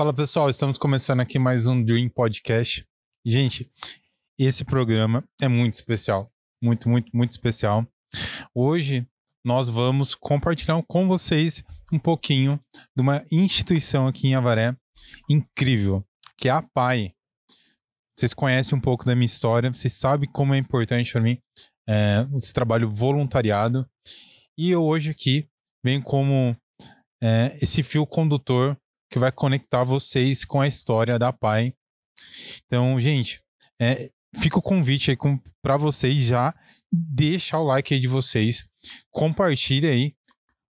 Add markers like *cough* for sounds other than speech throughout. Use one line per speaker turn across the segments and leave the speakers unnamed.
Fala pessoal, estamos começando aqui mais um Dream Podcast. Gente, esse programa é muito especial. Muito, muito, muito especial. Hoje nós vamos compartilhar com vocês um pouquinho de uma instituição aqui em Avaré incrível, que é a PAI. Vocês conhecem um pouco da minha história, vocês sabem como é importante para mim é, esse trabalho voluntariado. E eu hoje aqui venho como é, esse fio condutor que vai conectar vocês com a história da PAI. Então, gente, é, fica o convite aí para vocês já deixar o like aí de vocês, compartilhe aí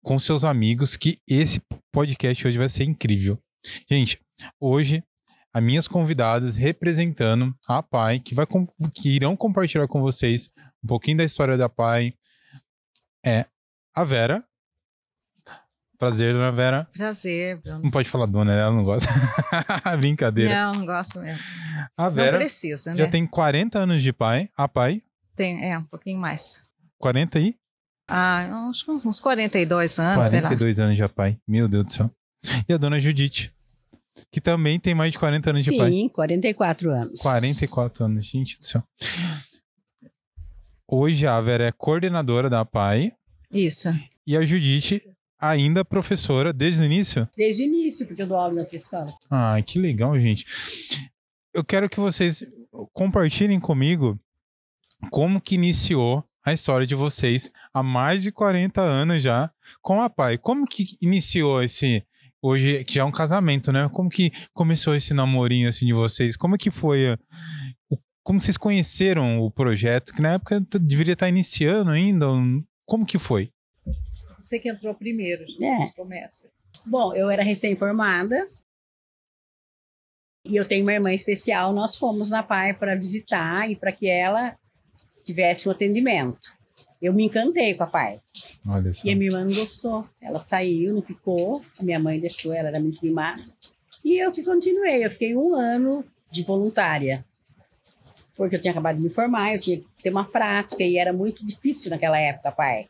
com seus amigos que esse podcast hoje vai ser incrível. Gente, hoje as minhas convidadas representando a PAI, que, vai, que irão compartilhar com vocês um pouquinho da história da PAI, é a Vera. Prazer, dona Vera.
Prazer.
Bruno. Não pode falar dona, ela não gosta. *laughs* Brincadeira.
Não, não gosto mesmo.
A Vera
não precisa, né?
já tem 40 anos de pai, a pai.
Tem, é, um pouquinho mais.
40 aí?
Ah, uns, uns 42 anos,
42 anos de pai. Meu Deus do céu. E a dona Judite, que também tem mais de 40 anos
Sim,
de pai.
Sim, 44 anos.
44 anos, gente do céu. Hoje a Vera é coordenadora da PAI.
Isso.
E a Judite ainda professora desde o início?
Desde o início, porque eu dou aula na escola.
Ah, que legal, gente. Eu quero que vocês compartilhem comigo como que iniciou a história de vocês há mais de 40 anos já com a pai. Como que iniciou esse hoje que já é um casamento, né? Como que começou esse namorinho assim de vocês? Como que foi como vocês conheceram o projeto? Que na época deveria estar iniciando ainda. Como que foi?
Você que entrou primeiro,
é.
começa.
Bom, eu era recém-formada e eu tenho uma irmã especial. Nós fomos na PAI para visitar e para que ela tivesse um atendimento. Eu me encantei com a PAI.
Olha só.
E a minha irmã não gostou. Ela saiu, não ficou. A minha mãe deixou, ela era muito mimada. E eu que continuei. Eu fiquei um ano de voluntária. Porque eu tinha acabado de me formar, eu tinha que ter uma prática e era muito difícil naquela época, pai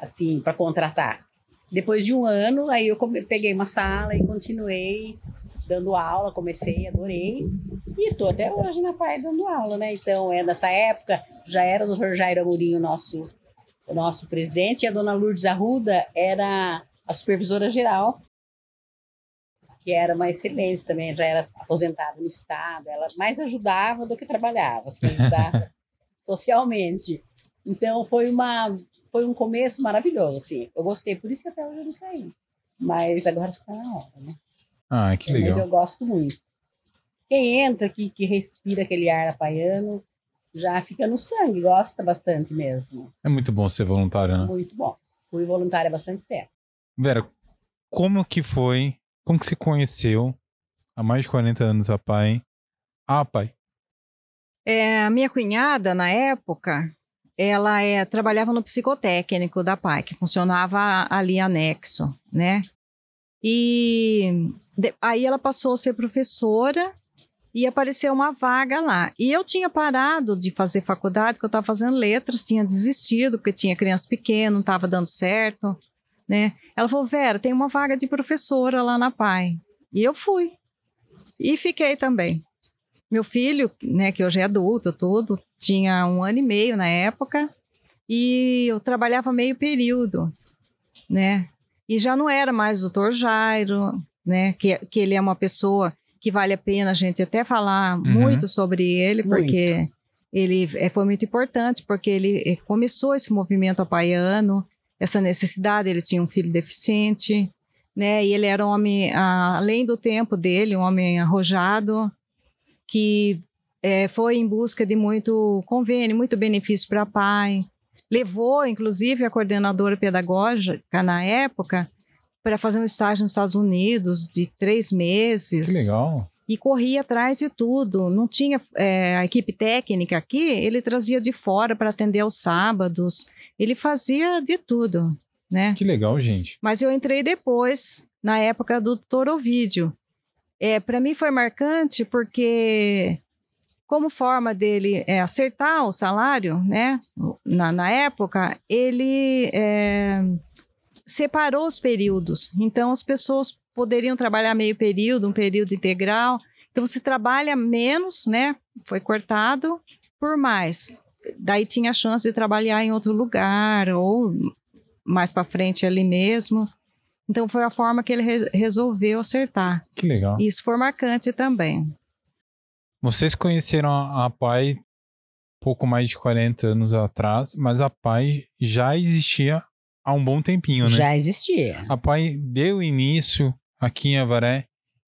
assim, para contratar. Depois de um ano, aí eu peguei uma sala e continuei dando aula, comecei, adorei. E estou até hoje na PAI dando aula, né? Então, é nessa época, já era o doutor Jairo Amorim o nosso, o nosso presidente, e a dona Lourdes Arruda era a supervisora geral, que era uma excelente também, já era aposentada no Estado, ela mais ajudava do que trabalhava, assim, ajudava *laughs* socialmente. Então, foi uma foi um começo maravilhoso, assim. Eu gostei, por isso que até hoje eu não saí. Mas agora está na hora, né?
Ah, que legal.
Mas eu gosto muito. Quem entra aqui, que respira aquele ar apaiano, já fica no sangue, gosta bastante mesmo.
É muito bom ser voluntário, né?
Muito bom. Fui voluntária há bastante tempo.
Vera, como que foi, como que você conheceu há mais de 40 anos a pai? Ah, pai.
É, a minha cunhada, na época, ela é, trabalhava no psicotécnico da PAI, que funcionava ali anexo, né? E de, aí ela passou a ser professora e apareceu uma vaga lá. E eu tinha parado de fazer faculdade, que eu estava fazendo letras, tinha desistido, porque tinha criança pequena, não estava dando certo, né? Ela falou, Vera, tem uma vaga de professora lá na PAI. E eu fui. E fiquei também. Meu filho, né, que hoje é adulto, tudo, tinha um ano e meio na época e eu trabalhava meio período, né? E já não era mais o doutor Jairo, né? Que, que ele é uma pessoa que vale a pena a gente até falar uhum. muito sobre ele, porque muito. ele é, foi muito importante, porque ele eh, começou esse movimento apaiano, essa necessidade, ele tinha um filho deficiente, né? E ele era um homem, além do tempo dele, um homem arrojado, que é, foi em busca de muito convênio, muito benefício para pai. Levou, inclusive, a coordenadora pedagógica na época para fazer um estágio nos Estados Unidos de três meses.
Que legal.
E corria atrás de tudo. Não tinha é, a equipe técnica aqui, ele trazia de fora para atender aos sábados. Ele fazia de tudo, né?
Que legal, gente.
Mas eu entrei depois, na época do doutor Ovídio. É, para mim foi marcante porque como forma dele é, acertar o salário, né? Na, na época, ele é, separou os períodos. Então, as pessoas poderiam trabalhar meio período, um período integral. Então você trabalha menos, né? Foi cortado por mais. Daí tinha a chance de trabalhar em outro lugar ou mais para frente ali mesmo. Então foi a forma que ele re resolveu acertar.
Que legal.
Isso foi marcante também.
Vocês conheceram a, a PAI pouco mais de 40 anos atrás, mas a PAI já existia há um bom tempinho, né?
Já existia.
A PAI deu início aqui em Avaré.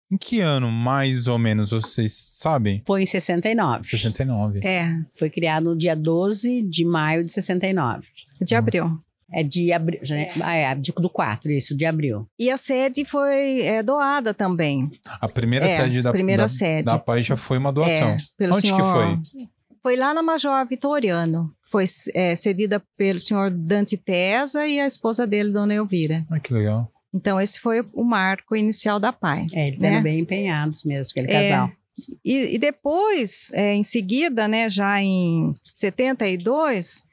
Em que ano, mais ou menos, vocês sabem?
Foi em 69.
69.
É,
Foi criado no dia 12 de maio de 69.
de abril.
É de abril. já é- Ah, é, do 4, isso, de abril.
E a sede foi é, doada também.
A primeira
É,
sede da,
primeira
da,
sede.
da PAI já foi uma doação.
É, pelo
Onde que
senhor...
foi?
Foi lá na Major Vitoriano. Foi é, cedida pelo senhor Dante Tesa e a esposa dele, Dona Elvira.
Ah, que legal.
Então, esse foi o marco inicial da PAI.
É, eles
Né?
eram bem empenhados mesmo, aquele
É.
casal.
E, e depois, é, em seguida, né, já em 72,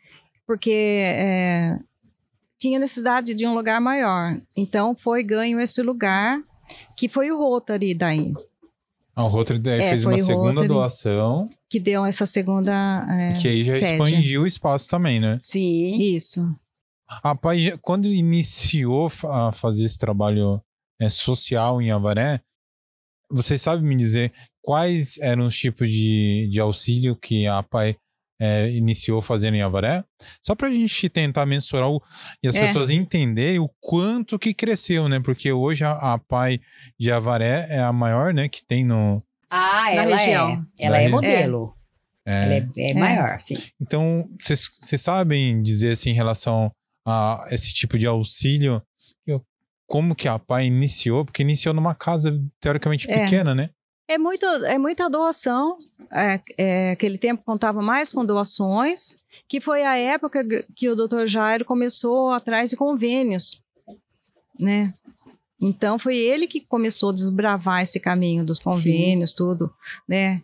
porque é, tinha necessidade de um lugar maior. Então, foi ganho esse lugar, que foi o Rotary daí,
A Rotary daí
É,
fez uma
o
segunda
Rotary.
doação,
que deu essa segunda é,
que aí já
sede.
expandiu o espaço também, né?
Sim.
Isso.
A PAI, quando iniciou a fazer esse trabalho é, social em Avaré, vocês sabem me dizer quais eram os tipos de, de auxílio que a PAI é, iniciou fazendo em Avaré? Só para a gente tentar mensurar o, e as
É.
pessoas entenderem o quanto que cresceu, né? Porque hoje a, a PAI de Avaré é a maior, né? Que tem no...
Ah,
Na
ela
região.
é. Ela
Da
é modelo.
é,
Ela é, é
É.
maior, sim.
Então, vocês vocês sabem dizer assim em relação a esse tipo de auxílio, eu- como que a PAI iniciou? Porque iniciou numa casa teoricamente
É.
pequena, né?
É, muito, é muita doação. É, é, aquele tempo contava mais com doações, que foi a época que o Dr. Jairo começou atrás de convênios, né? Então foi ele que começou a desbravar esse caminho dos convênios, tudo, né?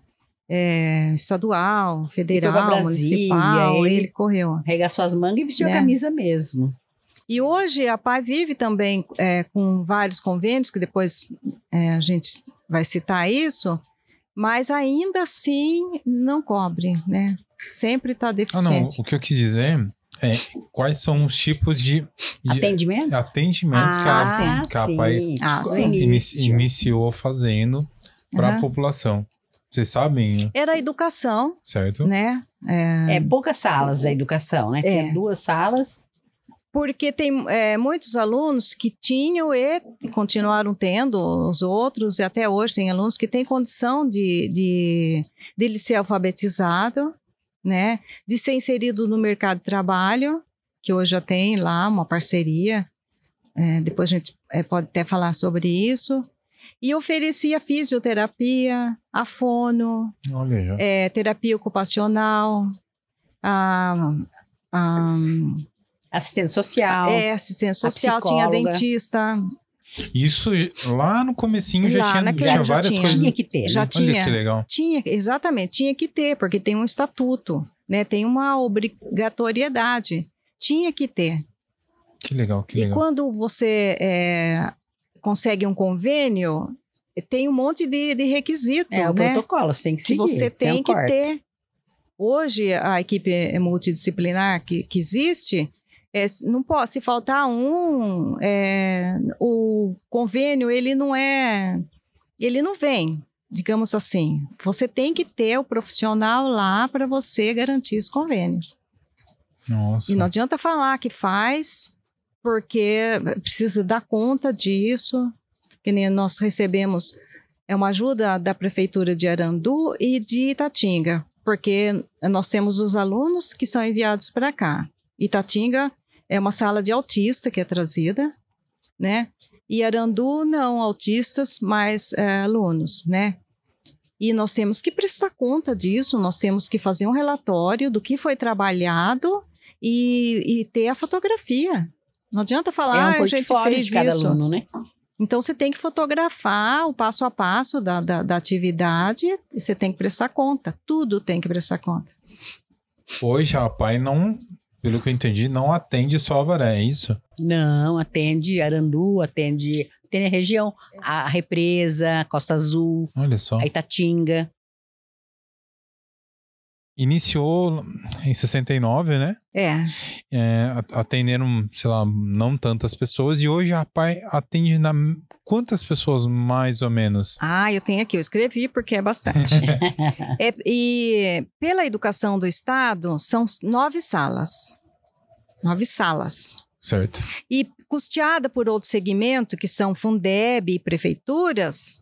É, estadual, federal,
Brasília,
municipal,
ele-
ele correu.
Regaçou as mangas e vestiu
Né?
a camisa mesmo.
E hoje a PAI vive também é, com vários convênios, que depois é, a gente vai citar isso, mas ainda assim não cobre, né? Sempre está
Ah, não.
deficiente.
O que eu quis dizer é quais são os tipos de, de
Atendimento?
atendimentos que,
Ah,
a,
sim.
que a PAI.
Ah,
No
sim.
ini-
início.
iniciou fazendo para a população. Vocês sabem,
Era a educação,
certo?
né? É,
É poucas salas a educação, né? Tinha
É.
duas salas.
Porque tem é, muitos alunos que tinham e continuaram tendo, os outros, e até hoje tem alunos que têm condição de, de, de ele ser alfabetizado, né? De ser inserido no mercado de trabalho, que hoje já tem lá uma parceria. é, depois a gente é, pode até falar sobre isso. E oferecia fisioterapia, a fono,
Olha já.
é, terapia ocupacional, a, a,
Assistente social.
é, assistência social, tinha dentista,
Isso lá no comecinho já
Lá
tinha, tinha
já
várias
tinha.
coisas.
Tinha que ter,
Já
né?
tinha.
Olha que legal.
tinha, exatamente, tinha que ter, porque tem um estatuto, né? Tem uma obrigatoriedade, tinha que ter.
Que legal, que
E
legal.
quando você é, consegue um convênio, tem um monte de, de requisito,
É o
né?
protocolo, você tem que
que
seguir.
você
senão
tem que
corta.
ter. Hoje, a equipe multidisciplinar que, que existe, é, não pode, se faltar um, é, o convênio, ele não é, ele não vem, digamos assim. Você tem que ter o profissional lá para você garantir esse convênio.
Nossa.
E não adianta falar que faz, porque precisa dar conta disso. Que nem nós recebemos é uma ajuda da prefeitura de Arandu e de Itatinga, porque nós temos os alunos que são enviados para cá. Itatinga é uma sala de autista que é trazida, né? E Arandu não autistas, mas é, alunos, né? E nós temos que prestar conta disso, nós temos que fazer um relatório do que foi trabalhado e, e ter a fotografia. Não adianta falar,
É um
ah, a gente fez
de cada
isso.
aluno, né?
Então você tem que fotografar o passo a passo da, da, da atividade e você tem que prestar conta. Tudo tem que prestar conta.
Hoje a PAI não pelo que eu entendi, não atende só Avaré, é isso?
Não, atende Arandu, atende, atende a região, a represa, Costa Azul,
Olha só.
a Itatinga.
Iniciou em 69, né?
É,
É, a- atenderam, sei lá, não tantas pessoas. E hoje a PAI atende na... quantas pessoas, mais ou menos?
Ah, eu tenho aqui, eu escrevi porque é bastante. *laughs* É, e pela educação do Estado, são nove salas. Nove salas.
Certo.
E custeada por outro segmento, que são Fundeb e prefeituras,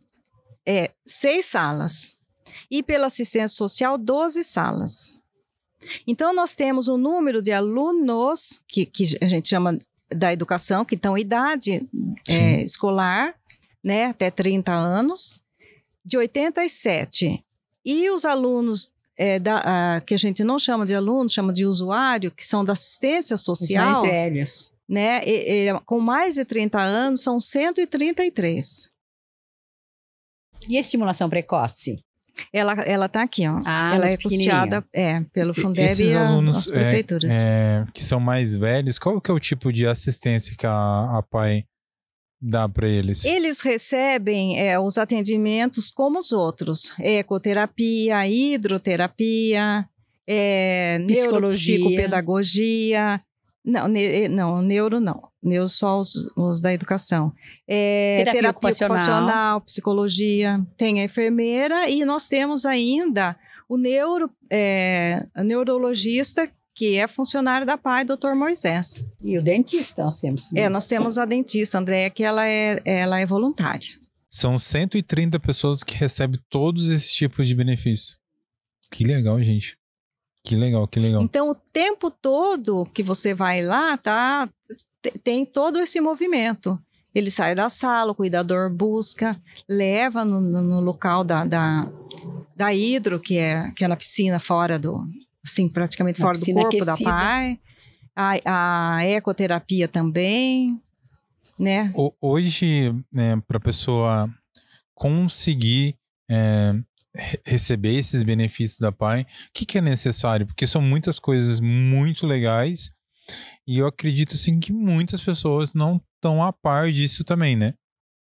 é seis salas. E pela assistência social, 12 salas. Então, nós temos um número de alunos, que, que a gente chama da educação, que estão em idade é, escolar, né, até 30 anos, de 87. E os alunos é, da, ah, que a gente não chama de alunos, chama de usuário, que são da assistência
Os
social
mais velhos.
né? E- e, com mais de 30 anos, são 133.
E a estimulação precoce?
Ela, ela tá aqui, ó.
Ah,
ela é custeada é, pelo
E-
Fundeb
esses
e a-
alunos,
as
é,
prefeituras.
É, que são mais velhos, qual que é o tipo de assistência que a, a PAI dá para eles?
Eles recebem é, os atendimentos como os outros: ecoterapia, hidroterapia, é,
Psicologia.
neuropsicopedagogia. Não, ne- não, neuro não. Neuro só os, os da educação. É,
Terapia
terapia,
ocupacional.
ocupacional. psicologia. Tem a enfermeira e nós temos ainda o neuro, é, neurologista, que é funcionário da PAI, doutor Moisés.
E o dentista nós temos.
É, nós temos a dentista, Andréia, que ela é, ela é voluntária.
São 130 pessoas que recebem todos esses tipos de benefícios. Que legal, gente. Que legal, que legal.
Então, o tempo todo que você vai lá, tá? te- Tem todo esse movimento. Ele sai da sala, o cuidador busca, leva no, no- no local da, da, da hidro, que é, que é na piscina, fora do. Assim, praticamente
Na
fora do corpo da
aquecida.
pai. A, a ecoterapia também, né?
O- hoje, para a pessoa conseguir é, receber esses benefícios da PAI, o que, que é necessário? Porque são muitas coisas muito legais e eu acredito assim que muitas pessoas não estão a par disso também, né?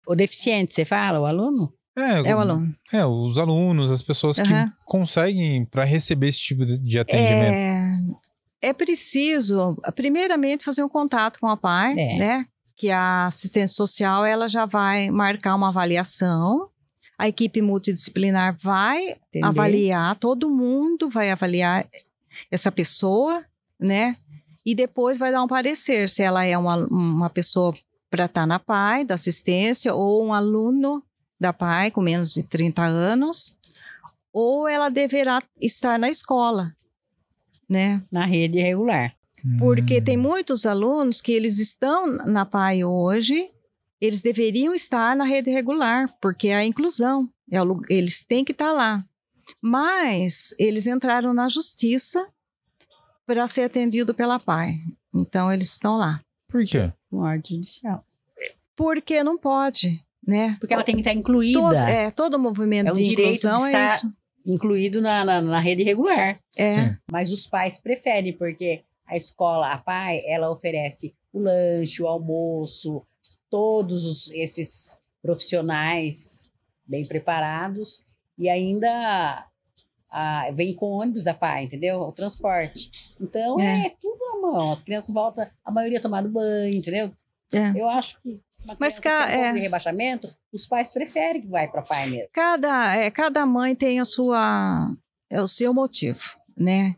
O deficiente, você fala, o aluno?
É o aluno.
É, os alunos, as pessoas
Aham.
que conseguem para receber esse tipo de, de atendimento.
É, é preciso, primeiramente, fazer um contato com a PAI,
É.
né? Que a assistência social ela já vai marcar uma avaliação. A equipe multidisciplinar vai
Entender?
avaliar, todo mundo vai avaliar essa pessoa, né? E depois vai dar um parecer se ela é uma, uma pessoa para estar na PAI, da assistência, ou um aluno da PAI com menos de 30 anos, ou ela deverá estar na escola, né?
Na rede regular.
Porque
Hum.
tem muitos alunos que eles estão na PAI hoje, eles deveriam estar na rede regular, porque é a inclusão, é o eles têm que estar lá. Mas eles entraram na justiça para ser atendido pela PAI. Então eles estão lá.
Por quê?
Com ordem judicial.
Porque não pode, né?
Porque ela tem que estar incluída.
Todo, é, todo movimento
É um
de
direito de
inclusão é isso.
Incluído na, na, na rede regular.
É,
Sim.
Mas os pais preferem, porque a escola, a PAI, ela oferece o lanche, o almoço, todos os- esses profissionais bem preparados e ainda ah, vem com ônibus da PAI, entendeu? O transporte. Então é,
É.
tudo à mão. As crianças voltam, a maioria tomando banho, entendeu?
é.
Eu acho que uma
Mas
criança
ca-
que tem pouco
é.
de rebaixamento, os pais preferem que vai para a PAI mesmo.
Cada, é, cada mãe tem a sua, é o seu motivo, né?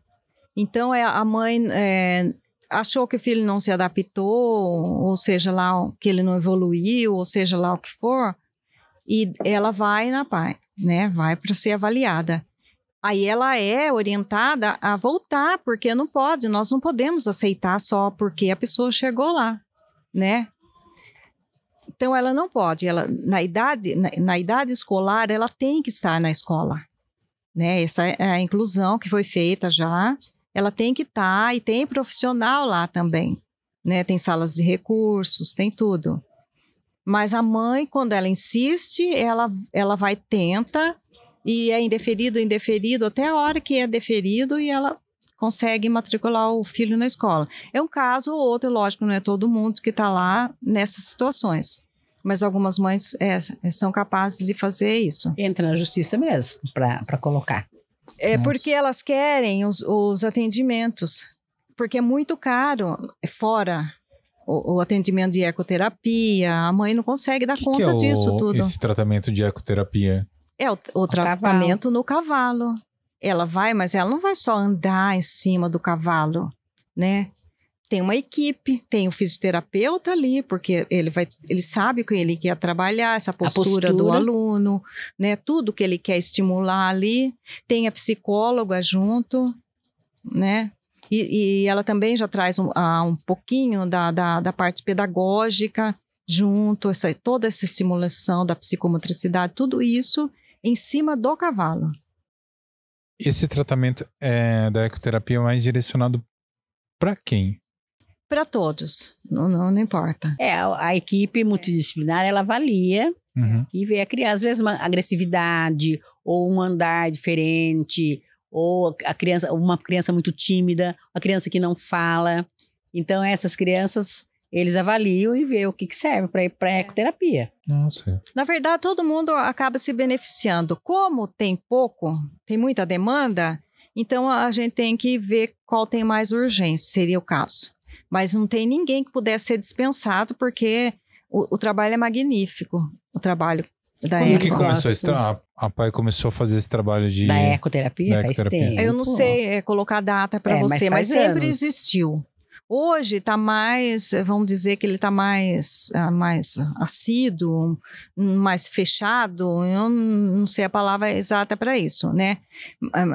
Então é, a mãe é, achou que o filho não se adaptou, ou seja lá que ele não evoluiu, ou seja lá o que for, e ela vai na PAI, né? Vai para ser avaliada. Aí ela é orientada a voltar, porque não pode, nós não podemos aceitar só porque a pessoa chegou lá, né? Então ela não pode, ela na idade na, na idade escolar ela tem que estar na escola, né? Essa é a inclusão que foi feita já. Ela tem que estar e tem profissional lá também, né? Tem salas de recursos, tem tudo. Mas a mãe, quando ela insiste, ela ela vai tenta e é indeferido, indeferido até a hora que é deferido e ela consegue matricular o filho na escola. É um caso ou outro, lógico, não é todo mundo que está lá nessas situações. Mas algumas mães é, são capazes de fazer isso.
Entra na justiça mesmo para colocar.
É
Nossa.
porque elas querem os, os atendimentos. Porque é muito caro fora o, o atendimento de ecoterapia. A mãe não consegue dar
que
conta
que é o-
disso tudo.
esse tratamento de ecoterapia?
É o, o tratamento no cavalo. Ela vai, mas ela não vai só andar em cima do cavalo, né? Tem uma equipe, tem o fisioterapeuta ali, porque ele vai, ele sabe o que ele quer trabalhar, essa postura, do
postura.
aluno, né? Tudo que ele quer estimular ali. Tem a psicóloga junto, né? E, e ela também já traz um, ah, um pouquinho da, da, da parte pedagógica junto, essa, toda essa estimulação da psicomotricidade, tudo isso em cima do cavalo.
Esse tratamento é, da ecoterapia é mais direcionado para quem?
Para todos, não, não, não importa.
É, a, a equipe multidisciplinar, ela avalia
Uhum.
e vê a criança, às vezes, uma agressividade, ou um andar diferente, ou a criança, uma criança muito tímida, uma criança que não fala. Então, essas crianças, eles avaliam e vê o que, que serve para para ecoterapia.
Nossa.
Na verdade, todo mundo acaba se beneficiando. Como tem pouco, tem muita demanda, então a gente tem que ver qual tem mais urgência, seria o caso. Mas não tem ninguém que pudesse ser dispensado, porque o, o trabalho é magnífico. O trabalho da
Como
que começou esse tra... A pai começou a fazer esse trabalho de...
Da ecoterapia,
da
faz
ecoterapia.
tempo.
Eu não sei é, colocar data para
É, mas
você, mas,
faz
sempre existiu. Hoje está mais, vamos dizer que ele está mais, ah, mais assíduo, mais fechado. Eu não não sei a palavra exata para isso, né?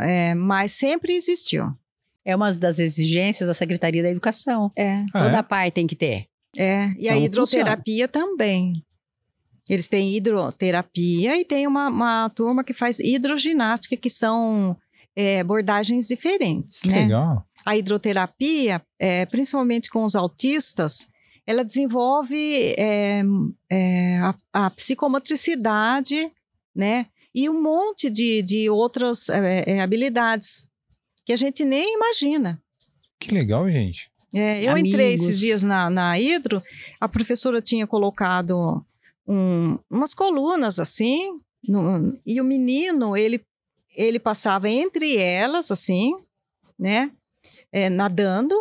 É, mas sempre existiu.
É uma das exigências da Secretaria da Educação.
É,
Ah,
Toda
é?
pai tem que ter.
é. E a
Então,
hidroterapia também. Eles têm hidroterapia e tem uma, uma turma que faz hidroginástica, que são é, abordagens diferentes,
Que
né?
legal.
a hidroterapia, é, principalmente com os autistas, ela desenvolve é, é, a, a psicomotricidade, né? E um monte de, de outras é, é, habilidades que a gente nem imagina.
Que legal, gente.
É, eu entrei
Amigos.
esses dias na, na Hidro, a professora tinha colocado um- umas colunas assim, no- e o menino, ele, ele passava entre elas, assim, né? É, nadando,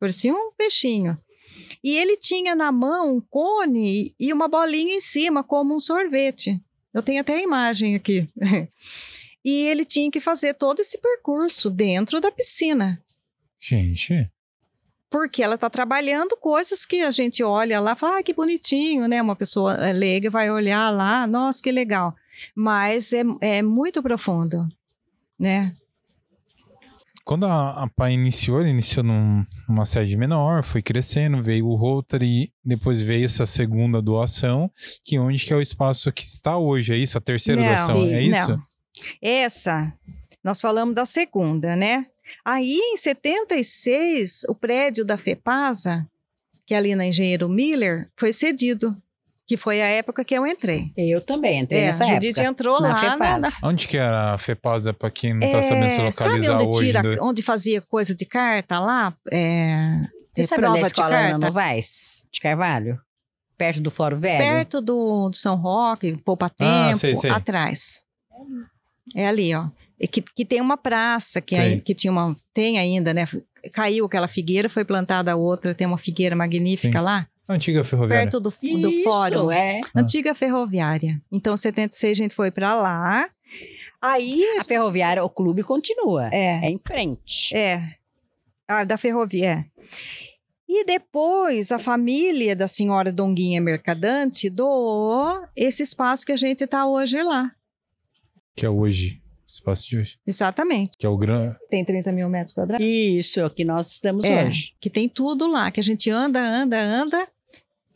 parecia um peixinho. E ele tinha na mão um cone e uma bolinha em cima, como um sorvete. Eu tenho até a imagem aqui. *laughs* e ele tinha que fazer todo esse percurso dentro da piscina
Gente,
porque ela está trabalhando coisas que a gente olha lá e fala, ah, que bonitinho, né? Uma pessoa eh, leiga vai olhar lá, nossa, que legal. Mas é, é muito profundo, né?
quando a, a pai iniciou, ele iniciou num- numa sede menor, foi crescendo, veio o Rotary, depois veio essa segunda doação, que onde que é o espaço que está hoje, é isso? A terceira
Não,
doação, é isso?
Essa, nós falamos da segunda, né? Aí, em 76, o prédio da FEPASA, que é ali na Engenheiro Miller, foi cedido, que foi a época que eu entrei.
Eu também entrei
É,
nessa
a Judite
época.
entrou
na
lá na,
FEPAS.
na
Onde que era a FEPASA, para quem não tá sabendo se
É,
localizar
sabe onde
hoje?
tira,
né?
onde fazia coisa de carta lá? É,
Você
é,
sabe onde é a
de
escola Ana
carta?
Novaes, de Carvalho? Perto do Fórum Velho?
Perto do, do São Roque, Poupa Tempo,
Ah, sei, sei.
atrás. É ali, ó. Que, que tem uma praça que, aí, que tinha uma. Tem ainda, né? Caiu aquela figueira, foi plantada outra, tem uma figueira magnífica
Sim.
lá,
antiga ferroviária.
perto do, do
Isso,
fórum.
é.
Antiga ferroviária. Então, em 76, a gente foi pra lá. Aí.
A ferroviária, o clube continua.
É.
É em frente.
É. Ah, da ferrovia. é. E depois a família da senhora Donguinha Mercadante doou esse espaço que a gente está hoje lá.
Que é hoje, o espaço de hoje.
Exatamente.
Que é o grande...
Tem 30 mil metros quadrados.
Isso, é o que nós estamos
É,
hoje.
que tem tudo lá, que a gente anda, anda, anda,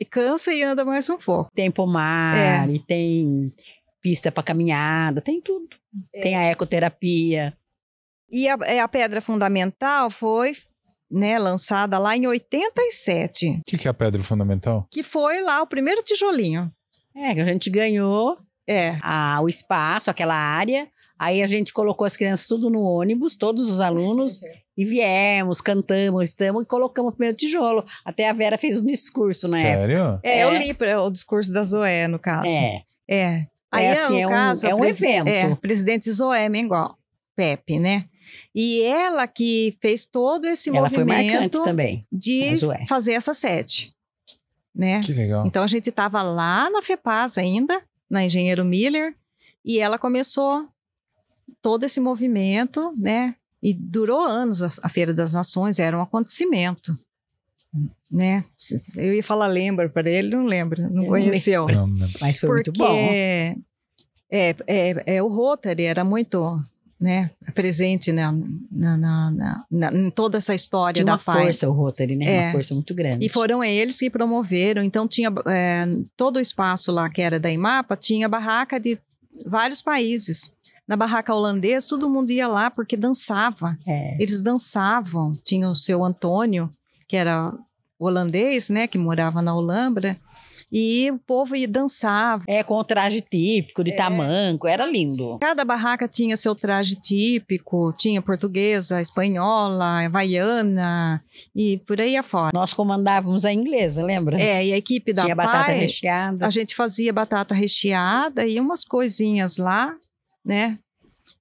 e cansa e anda mais um pouco.
Tem pomar,
É.
e tem pista para caminhada, tem tudo.
É.
Tem a ecoterapia.
E a, é, a pedra fundamental foi né, lançada lá em 87,
O que que é a pedra fundamental?
que foi lá o primeiro tijolinho.
É, que a gente ganhou
É,
a, o espaço, aquela área. Aí a gente colocou as crianças tudo no ônibus, todos os alunos, e viemos, cantamos, estamos e colocamos o primeiro tijolo. Até a Vera fez um discurso na época.
Sério?
É, eu
É.
li pra- o discurso da Zoé, no caso.
É.
É. Aí,
É assim,
no
é um-
caso,
é um evento.
É, presidente Zoé Mengual, Pepe, né? E ela que fez todo esse
Ela foi marcante
movimento
também.
de fazer essa sede, né?
Que legal.
Então a gente estava lá na FEPAS ainda, na Engenheiro Miller, e ela começou todo esse movimento, né? E durou anos a, a Feira das Nações, era um acontecimento, né? Eu ia falar lembra para ele, não lembra, não
Eu
conheceu.
Não, não.
Mas foi
Porque
muito bom.
é, é, é, o Rotary era muito né, presente na, na, na, na- em toda essa história
Tinha
da
uma
PAI.
força o Rotary, né?
É.
Uma força muito grande.
E foram eles que promoveram. Então, tinha é, todo o espaço lá que era da IMAPA, tinha barraca de vários países. Na barraca holandesa, todo mundo ia lá porque dançava.
É.
Eles dançavam. Tinha o seu Antônio, que era holandês, né, que morava na Holambra. E o povo ia dançava.
É, com o traje típico,
É.
de tamanco, era lindo.
Cada barraca tinha seu traje típico, tinha portuguesa, espanhola, havaiana e por aí afora.
Nós comandávamos a inglesa, lembra?
É, e a equipe da
Tinha batata
PAI,
recheada.
a gente fazia batata recheada e umas coisinhas lá, né?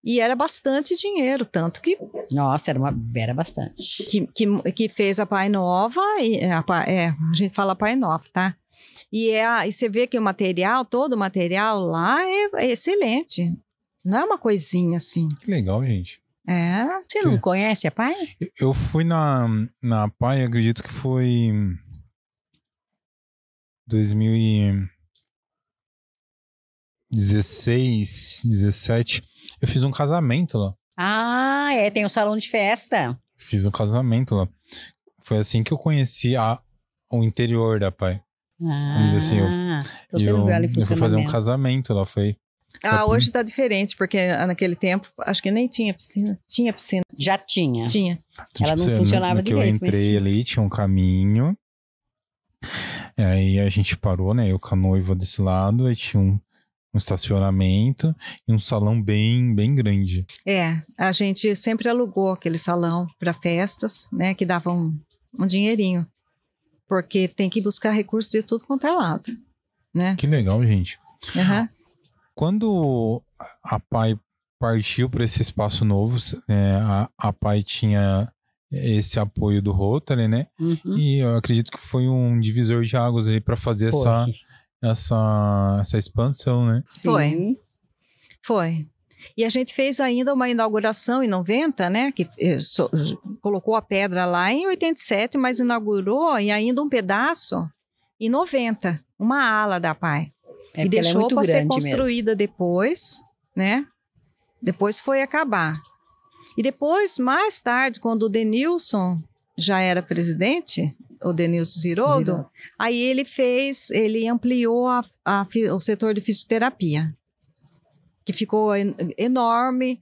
E era bastante dinheiro, tanto que,
Nossa, era, uma, era bastante.
que, que, que fez a Pai Nova, e a, é, a gente fala Pai Nova, tá? E, é, a- e você vê que o material, todo o material lá é, é excelente. Não é uma coisinha assim.
Que legal, gente.
É,
Você não conhece a pai?
Eu- fui na, na PAI, acredito que foi em 2016, 17. Eu fiz um casamento lá.
Ah, é, tem o salão de festa.
Fiz um casamento lá. Foi assim que eu conheci a, o interior da PAI.
Ah,
dizer assim, eu-
então você
eu,
não ela em
eu fui fazer um casamento lá. Foi.
Ah, hoje tá diferente, porque naquele tempo acho que nem tinha piscina. Tinha piscina.
Já tinha.
Tinha.
Ela não
você-
funcionava
no que eu
direito, mas
entrei
sim.
ali, tinha um caminho. E aí a gente parou, né? Eu com a noiva desse lado, aí tinha um, um estacionamento e um salão bem, bem grande.
É, a gente sempre alugou aquele salão para festas, né? Que dava um, um dinheirinho. Porque tem que buscar recursos de tudo quanto é lado, né?
Que legal, gente.
Aham.
Quando a PAI partiu para esse espaço novo, é, a, a PAI tinha esse apoio do Rotary, né?
Uhum.
E eu acredito que foi um divisor de águas aí para fazer essa, essa, essa expansão, né?
Sim.
Foi. Foi. E a gente fez ainda uma inauguração em 90, né? Que eh, so- colocou a pedra lá em 87, mas inaugurou e ainda um pedaço em 90, uma ala da PAI.
É
e
é
deixou
muito
para ser construída depois, né? Depois foi acabar. E depois, mais tarde, quando o Denilson já era presidente, o Denilson Zirodo. aí ele fez, ele ampliou a- a o setor de fisioterapia, que ficou en- enorme,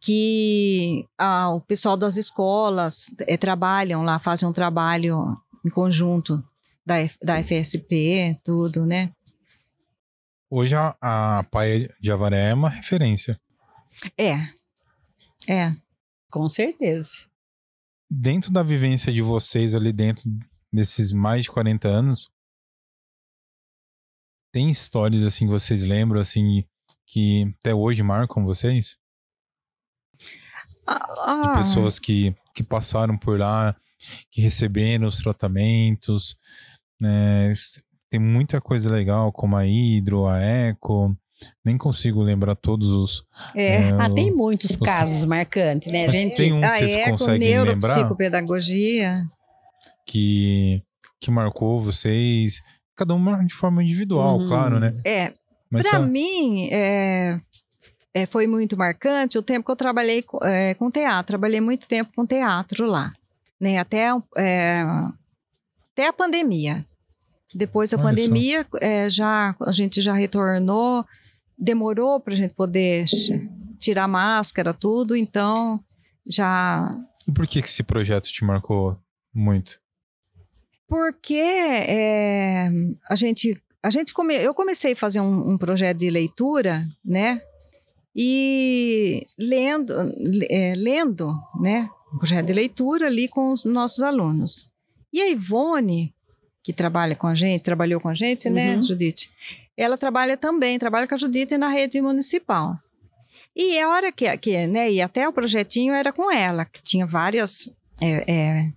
que ah, o pessoal das escolas eh, trabalham lá, fazem um trabalho em conjunto da, F- da FSP, tudo, né?
Hoje a, a PAI de Avaré é uma referência.
É. É.
Com certeza.
Dentro da vivência de vocês ali dentro desses mais de 40 anos, tem histórias assim que vocês lembram assim que até hoje marcam vocês?
Ah,
De
ah,
pessoas que, que passaram por lá, que receberam os tratamentos, né? Tem muita coisa legal, como a Hidro, a Eco. Nem consigo lembrar todos os.
é.
Ah,
o-
tem muitos
você-
casos marcantes, né?
Mas
gente
tem um que
a
vocês
eco,
conseguem lembrar
neuropsicopedagogia.
que, que marcou vocês. Cada uma de forma individual,
Uhum.
claro, né?
É,
Mas
para
só-
mim, é, é, foi muito marcante o tempo que eu trabalhei co- é, com teatro. Trabalhei muito tempo com teatro lá, né? Até, é, até a pandemia. Depois da
Olha
pandemia, é, já, a gente já retornou. Demorou para a gente poder tirar máscara, tudo. Então, já
E por que, que esse projeto te marcou muito?
Porque é, a gente, a gente come, eu comecei a fazer um, um projeto de leitura, né? e lendo, é, lendo, né, um projeto de leitura ali com os nossos alunos. E a Ivone, que trabalha com a gente, trabalhou com a gente, né,
Uhum.
Judite? Ela trabalha também, trabalha com a Judite na rede municipal. E a hora que, que né, e até o projetinho era com ela, que tinha várias, é, é,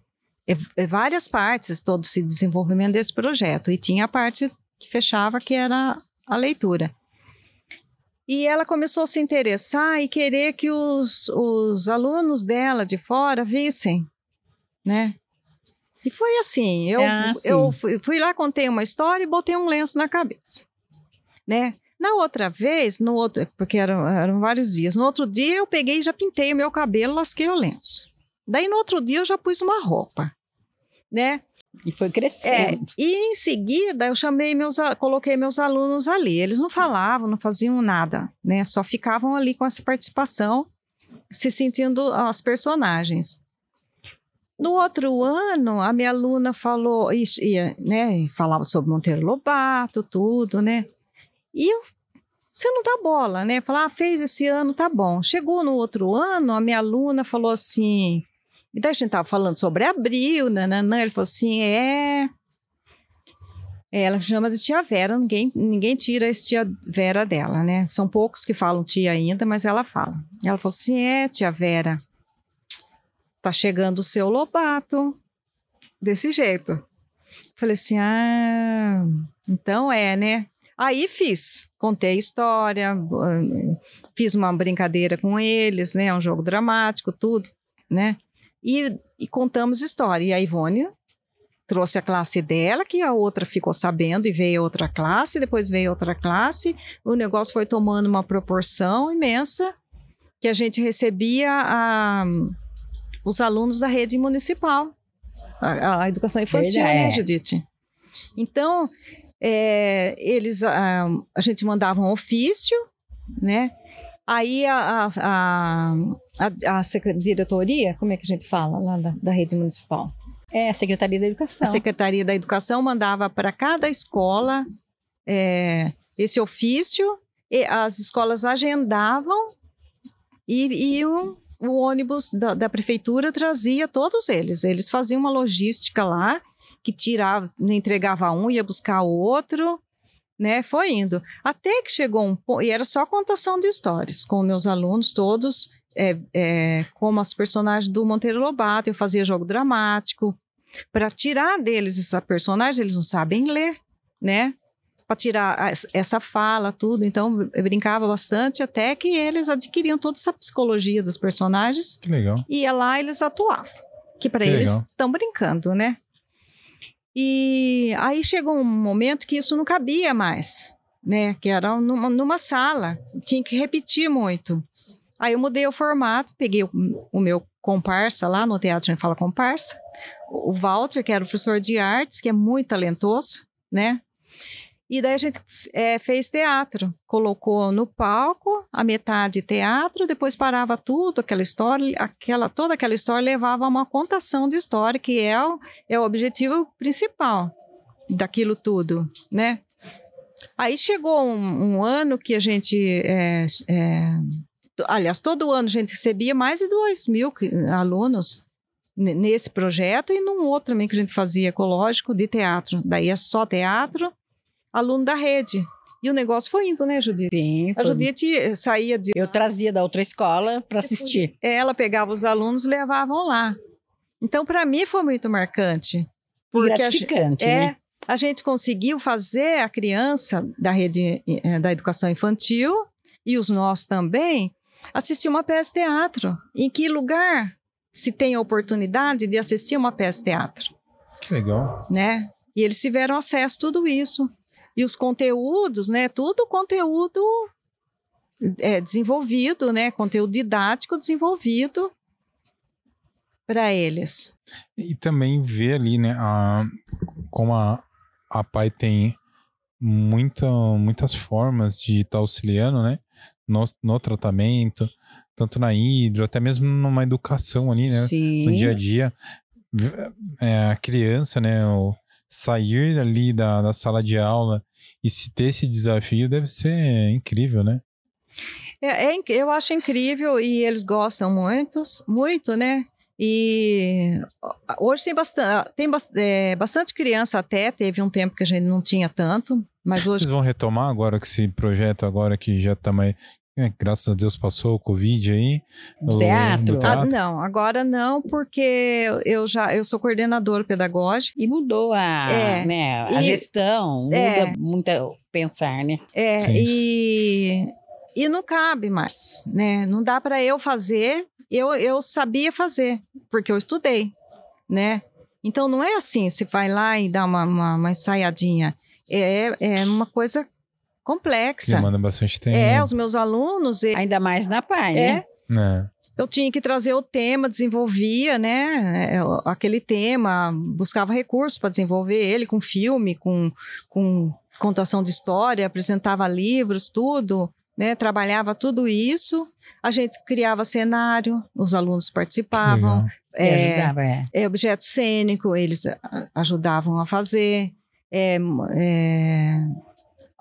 é, é, várias partes, todo esse desenvolvimento desse projeto. E tinha a parte que fechava, que era a leitura. E ela começou a se interessar e querer que os, os alunos dela de fora vissem, né? E foi assim, eu,
Ah,
eu fui, fui lá, contei uma história e botei um lenço na cabeça, né? Na outra vez, no outro, porque eram, eram vários dias, no outro dia eu peguei e já pintei o meu cabelo, lasquei o lenço. Daí no outro dia eu já pus uma roupa, né?
E foi
É,
crescendo.
e em seguida eu chamei meus, coloquei meus alunos ali. Eles não falavam, não faziam nada, né? Só ficavam ali com essa participação, se sentindo as personagens. No outro ano, a minha aluna falou, e, né, falava sobre Monteiro Lobato, tudo, né? E eu, você não dá bola, né? Falar, ah, fez esse ano, tá bom. Chegou no outro ano, a minha aluna falou assim, e daí a gente tava falando sobre abril, nananã, ele falou assim, é... É, Ela chama de tia Vera, ninguém, ninguém tira esse tia Vera dela, né? São poucos que falam tia ainda, mas ela fala. Ela falou assim, é, tia Vera, tá chegando o seu Lobato, desse jeito. Falei assim, ah, então é, né? Aí fiz, contei a história, fiz uma brincadeira com eles, né? Um jogo dramático, tudo, né? E, e contamos história. E a Ivone trouxe a classe dela, que a outra ficou sabendo e veio outra classe, depois veio outra classe. O negócio foi tomando uma proporção imensa que a gente recebia a, os alunos da rede municipal, a, a educação infantil,
Verdade.
né, Judite? Então, é, eles, a, a gente mandava um ofício, né? Aí a, a, a, a, a diretoria, como é que a gente fala lá da, da rede municipal?
É, a Secretaria da
A
Educação.
Secretaria da Educação mandava para cada escola é, esse ofício, e as escolas agendavam e, e o, o ônibus da, da prefeitura trazia todos eles. Eles faziam uma logística lá, que tirava, entregava um, ia buscar o outro, né? Foi indo. Até que chegou um ponto, e era só contação de histórias, com meus alunos todos, é, é, como as personagens do Monteiro Lobato, eu fazia jogo dramático, para tirar deles essa personagem, eles não sabem ler, né? Para tirar essa fala, tudo. Então, eu brincava bastante até que eles adquiriam toda essa psicologia dos personagens
Que legal.
e ia lá eles atuavam. Que para eles estão brincando, né? E aí chegou um momento que isso não cabia mais, né? Que era numa, numa sala, tinha que repetir muito. Aí eu mudei o formato, peguei o, o meu comparsa lá no teatro, a gente fala comparsa, o Walter, que era professor de artes, que é muito talentoso, né? E daí a gente é, fez teatro, colocou no palco a metade teatro, depois parava tudo, aquela história, aquela, toda aquela história levava a uma contação de história, que é o, é o objetivo principal daquilo tudo, né? Aí chegou um, um ano que a gente, é, é, aliás, todo ano a gente recebia mais de 2 mil alunos ne- nesse projeto e num outro também que a gente fazia ecológico de teatro. Daí é só teatro, aluno da rede. E o negócio foi indo, né, Judite?
Sim,
A Judite saía de.
Eu trazia da outra escola para assistir.
Ela pegava os alunos e levavam lá. Então, para mim, foi muito marcante. Porque a gente,
gratificante,
é,
né?
a gente conseguiu fazer a criança da rede eh, da educação infantil e os nossos também assistir uma peça de teatro. Em que lugar se tem a oportunidade de assistir uma peça de teatro?
Que legal.
né? E eles tiveram acesso a tudo isso. E os conteúdos, né? Tudo conteúdo é, desenvolvido, né? Conteúdo didático desenvolvido para eles.
E também ver ali, né, a, como a, a pai tem muita, muitas formas de estar auxiliando, né, no, no tratamento, tanto na hidro, até mesmo numa educação ali, né,
Sim.
no dia a dia. É, a criança, né, o sair ali da, da sala de aula e se ter esse desafio deve ser incrível, né?
É, é eu acho incrível e eles gostam muito, muito, né? E hoje tem, bastante, tem é, bastante criança até, teve um tempo que a gente não tinha tanto, mas hoje
Vocês vão retomar agora que esse projeto agora que já tá mais... é, graças a Deus passou o Covid aí.
Do
o-
teatro?
do
Ah,
teatro.
não, agora não, porque eu já eu sou coordenadora pedagógica.
E mudou a,
É.
né, a
E-
gestão, muda
É.
muito o pensar, né?
É,
Sim.
e, e não cabe mais, né? Não dá para eu fazer, eu, eu sabia fazer, porque eu estudei, né? Então não é assim, você vai lá e dá uma, uma, uma ensaiadinha. É, é uma coisa complexa.
Demanda bastante tempo.
É, os meus alunos, e-
Ainda mais na PAI, né?
é,
né?
eu tinha que trazer o tema, desenvolvia, né? é, Aquele tema, buscava recursos para desenvolver ele com filme, com, com contação de história, apresentava livros, tudo, né? Trabalhava tudo isso. A gente criava cenário, os alunos participavam.
E
É,
ajudava, é.
é, objeto cênico, eles ajudavam a fazer. É, é,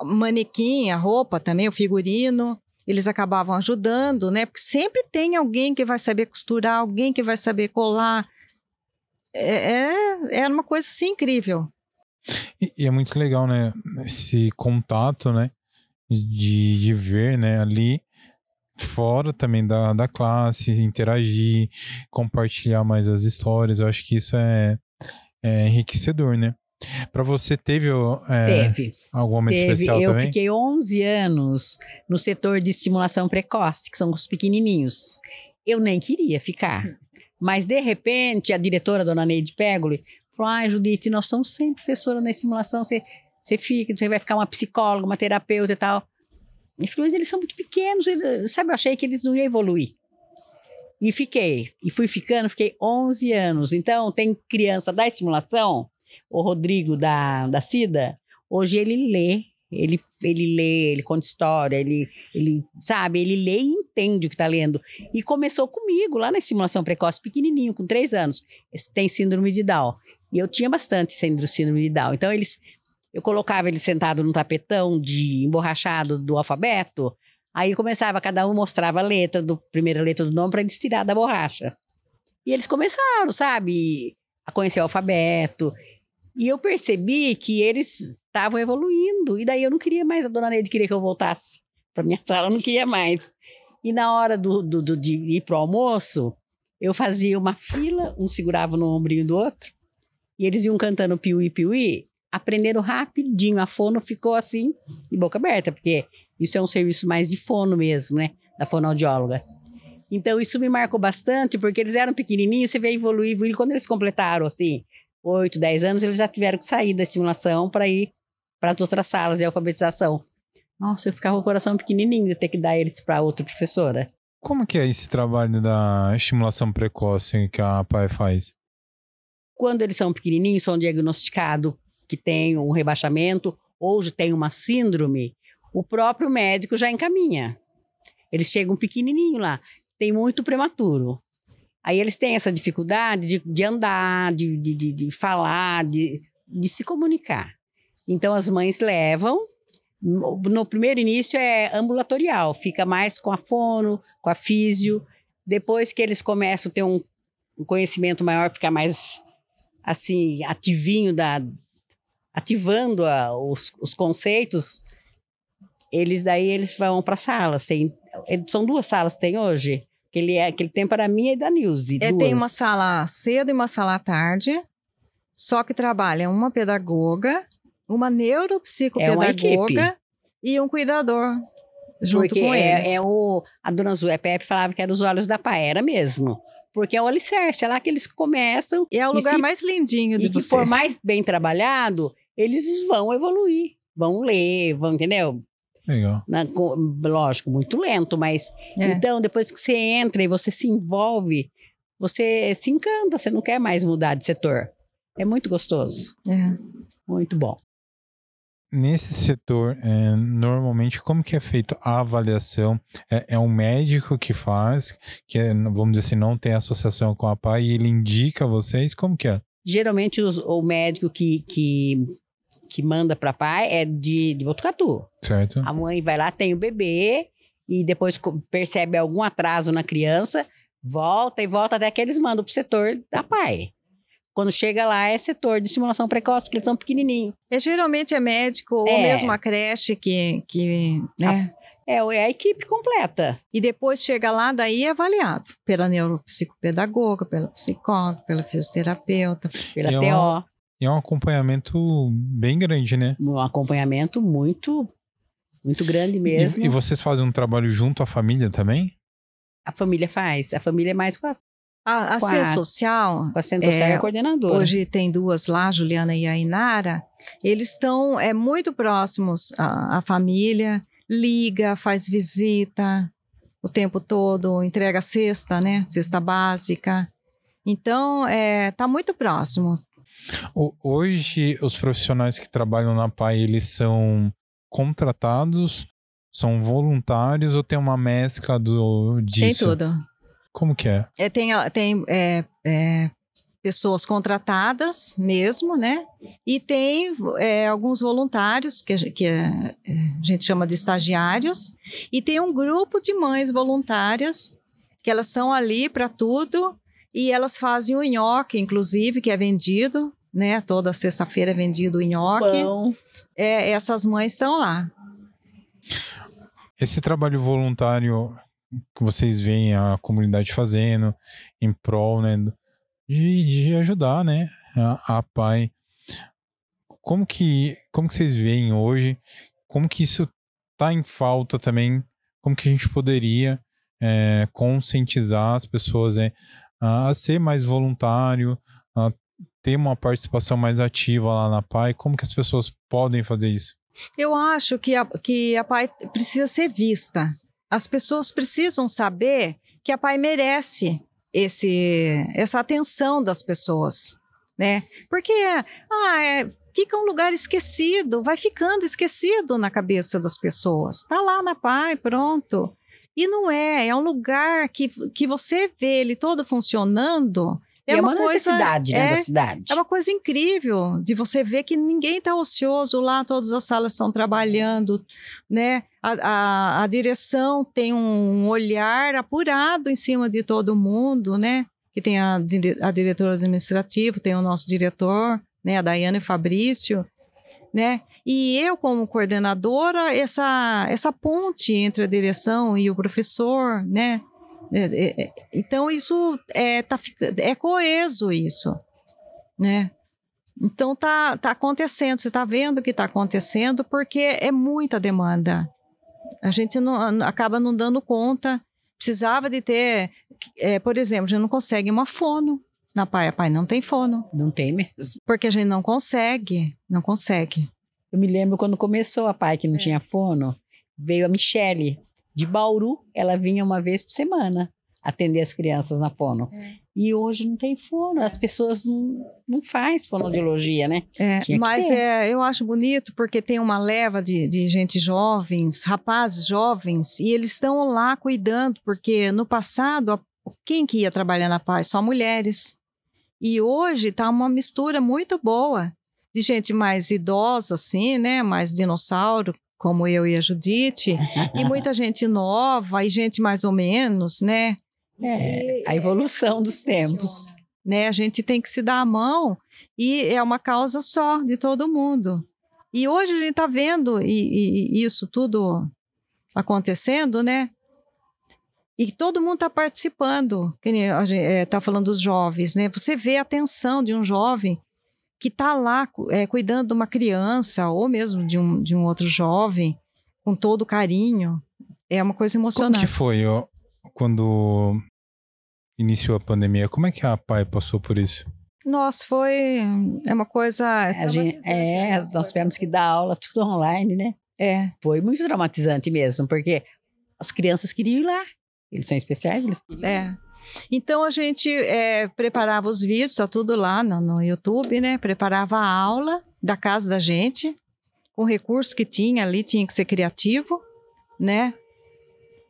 manequim, a roupa também, o figurino, eles acabavam ajudando, né? Porque sempre tem alguém que vai saber costurar, alguém que vai saber colar. É, é, era uma coisa assim incrível.
E, e é muito legal, né? Esse contato, né? De, de ver, né? Ali fora também da, da classe, interagir, compartilhar mais as histórias. Eu acho que isso é, é enriquecedor, né? Pra você, teve, é,
Teve.
algum momento
Teve.
especial
Eu
também?
fiquei 11 anos no setor de estimulação precoce, que são os pequenininhos. Eu nem queria ficar. Mas, de repente, a diretora, dona Neide Pegoli, falou: Ai, Judite, nós estamos sempre professora na estimulação, você, você fica, você vai ficar uma psicóloga, uma terapeuta e tal. E falou: Mas eles são muito pequenos, eles- sabe? Eu achei que eles não iam evoluir. E fiquei. E fui ficando, fiquei 11 anos. Então, tem criança da estimulação, o Rodrigo da, da Cida, hoje ele lê, ele, ele lê, ele conta história, ele, ele, sabe, ele lê e entende o que está lendo. E começou comigo, lá na estimulação precoce, pequenininho, com três anos. Tem síndrome de Down. E eu tinha bastante síndrome de Down. Então, eles, eu colocava ele sentado num tapetão de emborrachado do alfabeto, aí começava, cada um mostrava a letra, do primeira letra do nome, para eles tirar da borracha. E eles começaram, sabe, a conhecer o alfabeto. E eu percebi que eles estavam evoluindo. E daí eu não queria mais, a dona Neide queria que eu voltasse para minha *laughs* sala, eu não queria mais. E na hora do, do, do- de ir pro almoço, eu fazia uma fila, um segurava no ombrinho do outro, e eles iam cantando piuí, piuí, aprenderam rapidinho. A fono ficou assim, de boca aberta, porque isso é um serviço mais de fono mesmo, né? Da fonoaudióloga. Então, isso me marcou bastante, porque eles eram pequenininhos, você vê evoluir. E quando eles completaram, assim, 8, 10 anos, eles já tiveram que sair da simulação para ir para as outras salas de alfabetização. Nossa, eu ficava com o coração pequenininho de ter que dar eles para outra professora.
Como que é esse trabalho da estimulação precoce que a PAE faz?
Quando eles são pequenininhos, são diagnosticados que tem um rebaixamento ou já tem uma síndrome, o próprio médico já encaminha. Eles chegam pequenininho lá, tem muito prematuro. Aí eles têm essa dificuldade de, de andar, de, de, de, falar, de, de se comunicar. Então as mães levam. No, primeiro início é ambulatorial, fica mais com a fono, com a físio. Depois que eles começam a ter um, conhecimento maior, ficar mais assim, ativinho da. ativando a- os, os conceitos, eles daí eles vão para salas. Tem, são duas salas que tem hoje. Que ele, é, que ele tem para mim e da Nilce.
É, tem uma sala cedo e uma sala tarde, só que trabalha uma pedagoga, uma neuropsicopedagoga e um cuidador junto
Porque
com
é,
eles.
é o, a dona Zé Pepe falava que era os olhos da pai, era mesmo. Porque é o alicerce, é lá que eles começam.
E é o
e
lugar
se-
mais lindinho de
E que
você.
for mais bem trabalhado, eles vão evoluir, vão ler, vão, entendeu?
Legal.
Na- com- lógico, muito lento, mas
É.
então depois que você entra e você se envolve, você se encanta, você não quer mais mudar de setor. É muito gostoso,
É.
muito bom.
Nesse setor, é, normalmente, como que é feita a avaliação? É, é um médico que faz, que é, vamos dizer assim, não tem associação com a PAI, e ele indica vocês? Como que é?
Geralmente os- o médico que, que, que manda para pai é de, de Botucatu.
Certo?
A mãe vai lá, tem o bebê e depois percebe algum atraso na criança, volta e volta até que eles mandam pro setor da PAI. Quando chega lá, é setor de estimulação precoce, porque eles são pequenininhos.
É, geralmente é médico ou
É.
mesmo a creche que, que né?
É, é a equipe completa.
E depois chega lá, daí é avaliado pela neuropsicopedagoga, pela psicóloga, pela fisioterapeuta.
Pela
E é
TO.
uma- E é um acompanhamento bem grande, né?
Um acompanhamento muito, muito grande
E,
mesmo.
e vocês fazem um trabalho junto à família também?
A família faz. A família é mais com a,
A, a
Com a-
Ciência Social,
com a Centro Social e
É,
a coordenadora.
hoje tem duas lá, a Juliana e a Inara, eles estão é, muito próximos à, à família, liga, faz visita o tempo todo, entrega cesta, né? Cesta básica. Então, é, tá muito próximo.
Hoje, os profissionais que trabalham na PAI, eles são contratados, são voluntários ou tem uma mescla do, disso?
Tem tudo.
Como que é?
É, tem tem é, é, pessoas contratadas mesmo, né? E tem é, alguns voluntários, que, que é- é, a gente chama de estagiários, e tem um grupo de mães voluntárias, que elas estão ali para tudo, e elas fazem o nhoque, inclusive, que é vendido, né? Toda sexta-feira é vendido o nhoque.
Pão.
É, essas mães estão lá.
Esse trabalho voluntário que vocês veem a comunidade fazendo em prol, né, de, de ajudar, né, a, a PAI. Como que, como que vocês veem hoje? Como que isso tá em falta também? Como que a gente poderia é, conscientizar as pessoas né, a, ser mais voluntário, a ter uma participação mais ativa lá na PAI? Como que as pessoas podem fazer isso?
Eu acho que a, que a PAI precisa ser vista. As pessoas precisam saber que a PAI merece esse, essa atenção das pessoas, né? Porque ah, é, fica um lugar esquecido, vai ficando esquecido na cabeça das pessoas. Tá lá na PAI, pronto. E não é, é um lugar que, que você vê ele todo funcionando.
E é uma,
coisa-
necessidade né,
é,
da cidade.
é uma coisa incrível de você ver que ninguém está ocioso lá, todas as salas estão trabalhando, né? A, a, a direção tem um olhar apurado em cima de todo mundo, né? Que tem a, a diretora administrativa, tem o nosso diretor, né? A Daiane Fabrício, né? E eu, como coordenadora, essa, essa ponte entre a direção e o professor, né? É, é, é, Então, isso é, tá, é coeso, isso, né? Então, tá, tá acontecendo, você tá vendo que tá acontecendo, porque é muita demanda. A gente não, acaba não dando conta. Precisava de ter, é, por exemplo, gente não consegue uma fono na Pai. A Pai não tem fono,
Não tem mesmo.
porque a gente não consegue, não consegue.
Eu me lembro quando começou a PAI, que não
É.
tinha fono, veio a Michele, de Bauru, ela vinha uma vez por semana atender as crianças na fono.
É.
E hoje não tem fono, as pessoas não, não faz fonoaudiologia, né?
É, mas é, eu acho bonito porque tem uma leva de, de gente jovens, rapazes jovens, e eles estão lá cuidando, porque no passado, a- quem que ia trabalhar na paz? Só mulheres. E hoje tá uma mistura muito boa de gente mais idosa, assim, né? Mais dinossauro, como eu e a Judite, e *laughs* muita gente nova, e gente mais ou menos, né?
É, a evolução dos tempos.
né? A gente tem que se dar a mão e é uma causa só de todo mundo. E hoje a gente está vendo e- e isso tudo acontecendo, né? E todo mundo está participando. Está falando dos jovens, né? Você vê a atenção de um jovem que está lá é, cuidando de uma criança ou mesmo de um, de um outro jovem com todo carinho. É uma coisa
Como
emocionante.
que foi ó, quando iniciou a pandemia? Como é que a PAI passou por isso?
Nossa, foi é uma coisa
A gente, é, nós tivemos que dar aula tudo online, né?
é
Foi muito traumatizante mesmo, porque as crianças queriam ir lá. Eles são especiais, eles ir.
É. Então a gente é, preparava os vídeos, tá tudo lá no, no YouTube, né? Preparava a aula da casa da gente, com o recurso que tinha ali, tinha que ser criativo, né?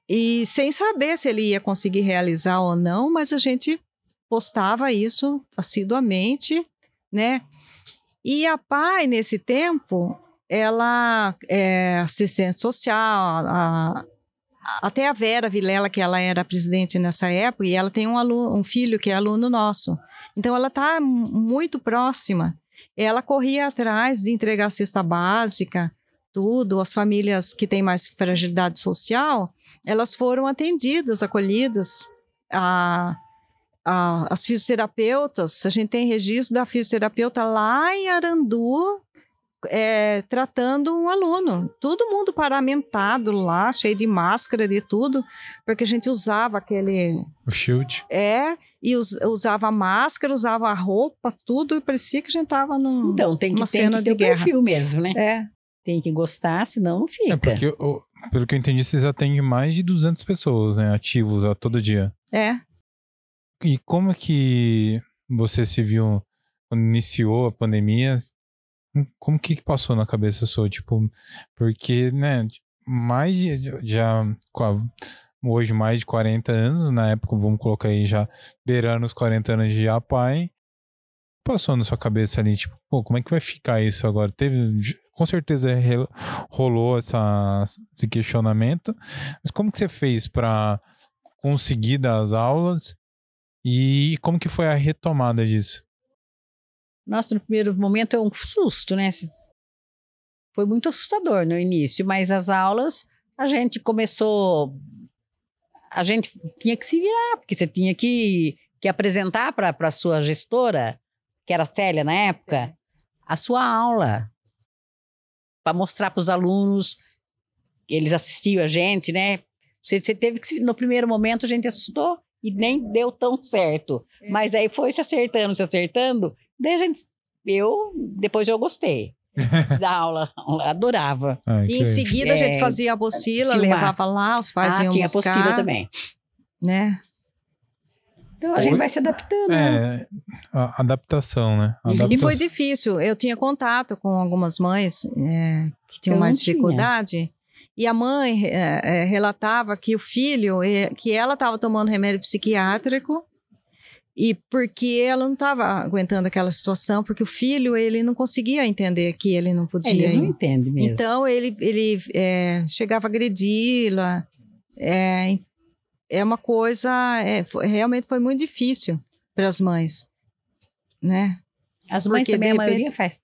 E sem saber se ele ia conseguir realizar ou não, mas a gente postava isso assiduamente, né? E a PAI, nesse tempo, ela é assistente social, a, até a Vera Vilela, que ela era presidente nessa época, e ela tem um, aluno, um filho que é aluno nosso. Então, ela está muito próxima. Ela corria atrás de entregar a cesta básica, tudo. As famílias que têm mais fragilidade social, elas foram atendidas, acolhidas. A, a, as fisioterapeutas, a gente tem registro da fisioterapeuta lá em Arandu, é, tratando um aluno. Todo mundo paramentado lá, cheio de máscara, de tudo, porque a gente usava aquele.
O shield.
É, e us, usava máscara, usava roupa, tudo, e parecia que a gente tava num,
então, tem que,
numa
tem
cena
que ter
de
o
guerra.
perfil mesmo, né?
É.
Tem que gostar, senão não fica.
É porque, eu- pelo que eu entendi, vocês atendem mais de 200 pessoas, né? Ativos a todo dia.
É.
E como que você se viu quando iniciou a pandemia? Como que passou na cabeça sua? Tipo, porque, né, mais de, já, hoje mais de 40 anos, na época, vamos colocar aí já beirando os 40 anos de pai, passou na sua cabeça ali, tipo, pô, como é que vai ficar isso agora? Teve, com certeza rolou essa, esse questionamento, mas como que você fez para conseguir dar as aulas e como que foi a retomada disso?
Nossa, no primeiro momento é um susto, né? Foi muito assustador no início, mas as aulas a gente começou. A gente tinha que se virar, porque você tinha que, que apresentar para a sua gestora, que era a Célia na época, a sua aula. Para mostrar para os alunos, eles assistiam a gente, né? Você, você teve que. No primeiro momento a gente assustou e nem deu tão certo. Mas aí foi se acertando, se acertando. Daí a gente. Eu. Depois eu gostei *laughs* da aula. Adorava.
Ah,
E em seguida a gente
É,
fazia a
filmar.
levava lá, os pais
ah,
iam
tinha
buscar,
apostila também.
né?
Então a gente
Oi?
vai se adaptando. né?
É, a adaptação, né? A
E
adaptação.
foi difícil. Eu tinha contato com algumas mães é, que tinham
Eu
mais
tinha.
dificuldade. E a mãe é, é, relatava que o filho, é, que ela estava tomando remédio psiquiátrico e porque ela não estava aguentando aquela situação, porque o filho ele não conseguia entender que ele não podia.
Eles não entendem mesmo.
Então ele, ele chegava a agredi-la. É, é uma coisa, é, foi- realmente foi muito difícil para as mães, né?
As mães
porque,
também,
de
a maioria
repente-
faz,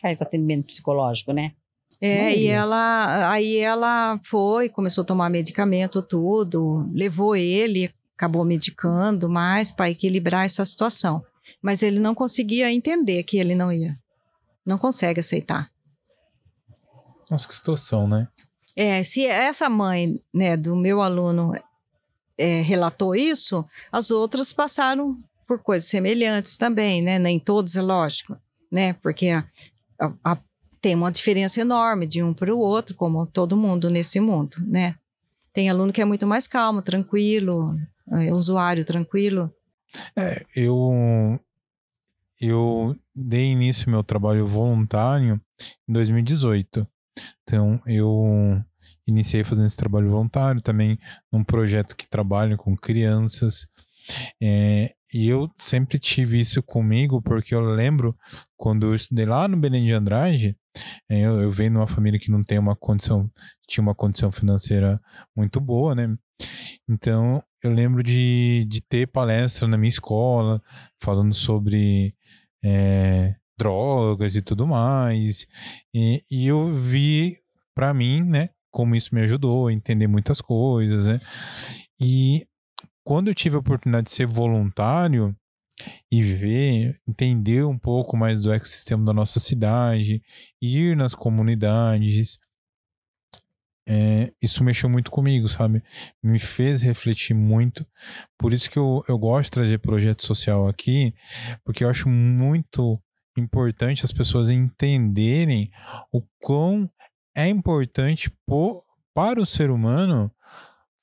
faz atendimento psicológico, né?
É, e ela, aí ela foi, começou a tomar medicamento, tudo, levou ele, acabou medicando mais para equilibrar essa situação. Mas ele não conseguia entender que ele não ia. Não consegue aceitar.
Nossa, que situação, né?
É, se essa mãe, né, do meu aluno é, relatou isso, as outras passaram por coisas semelhantes também, né? Nem todos, é lógico, né? Porque a- a- a- tem uma diferença enorme de um para o outro, como todo mundo nesse mundo, né? Tem aluno que é muito mais calmo, tranquilo, é, usuário tranquilo.
É, eu eu dei início ao meu trabalho voluntário em 2018. Então, eu iniciei fazendo esse trabalho voluntário também num projeto que trabalha com crianças. É, e eu sempre tive isso comigo, porque eu lembro quando eu estudei lá no Belém de Andrade, é, eu, eu venho numa família que não tem uma condição, tinha uma condição financeira muito boa, né? Então, eu lembro de, de ter palestra na minha escola, falando sobre é, drogas e tudo mais. E, e eu vi, para mim, né, como isso me ajudou a entender muitas coisas, né? E quando eu tive a oportunidade de ser voluntário e ver, entender um pouco mais do ecossistema da nossa cidade, ir nas comunidades, é, isso mexeu muito comigo, sabe? Me fez refletir muito. Por isso que eu, eu gosto de trazer projeto social aqui, porque eu acho muito importante as pessoas entenderem o quão é importante po- para o ser humano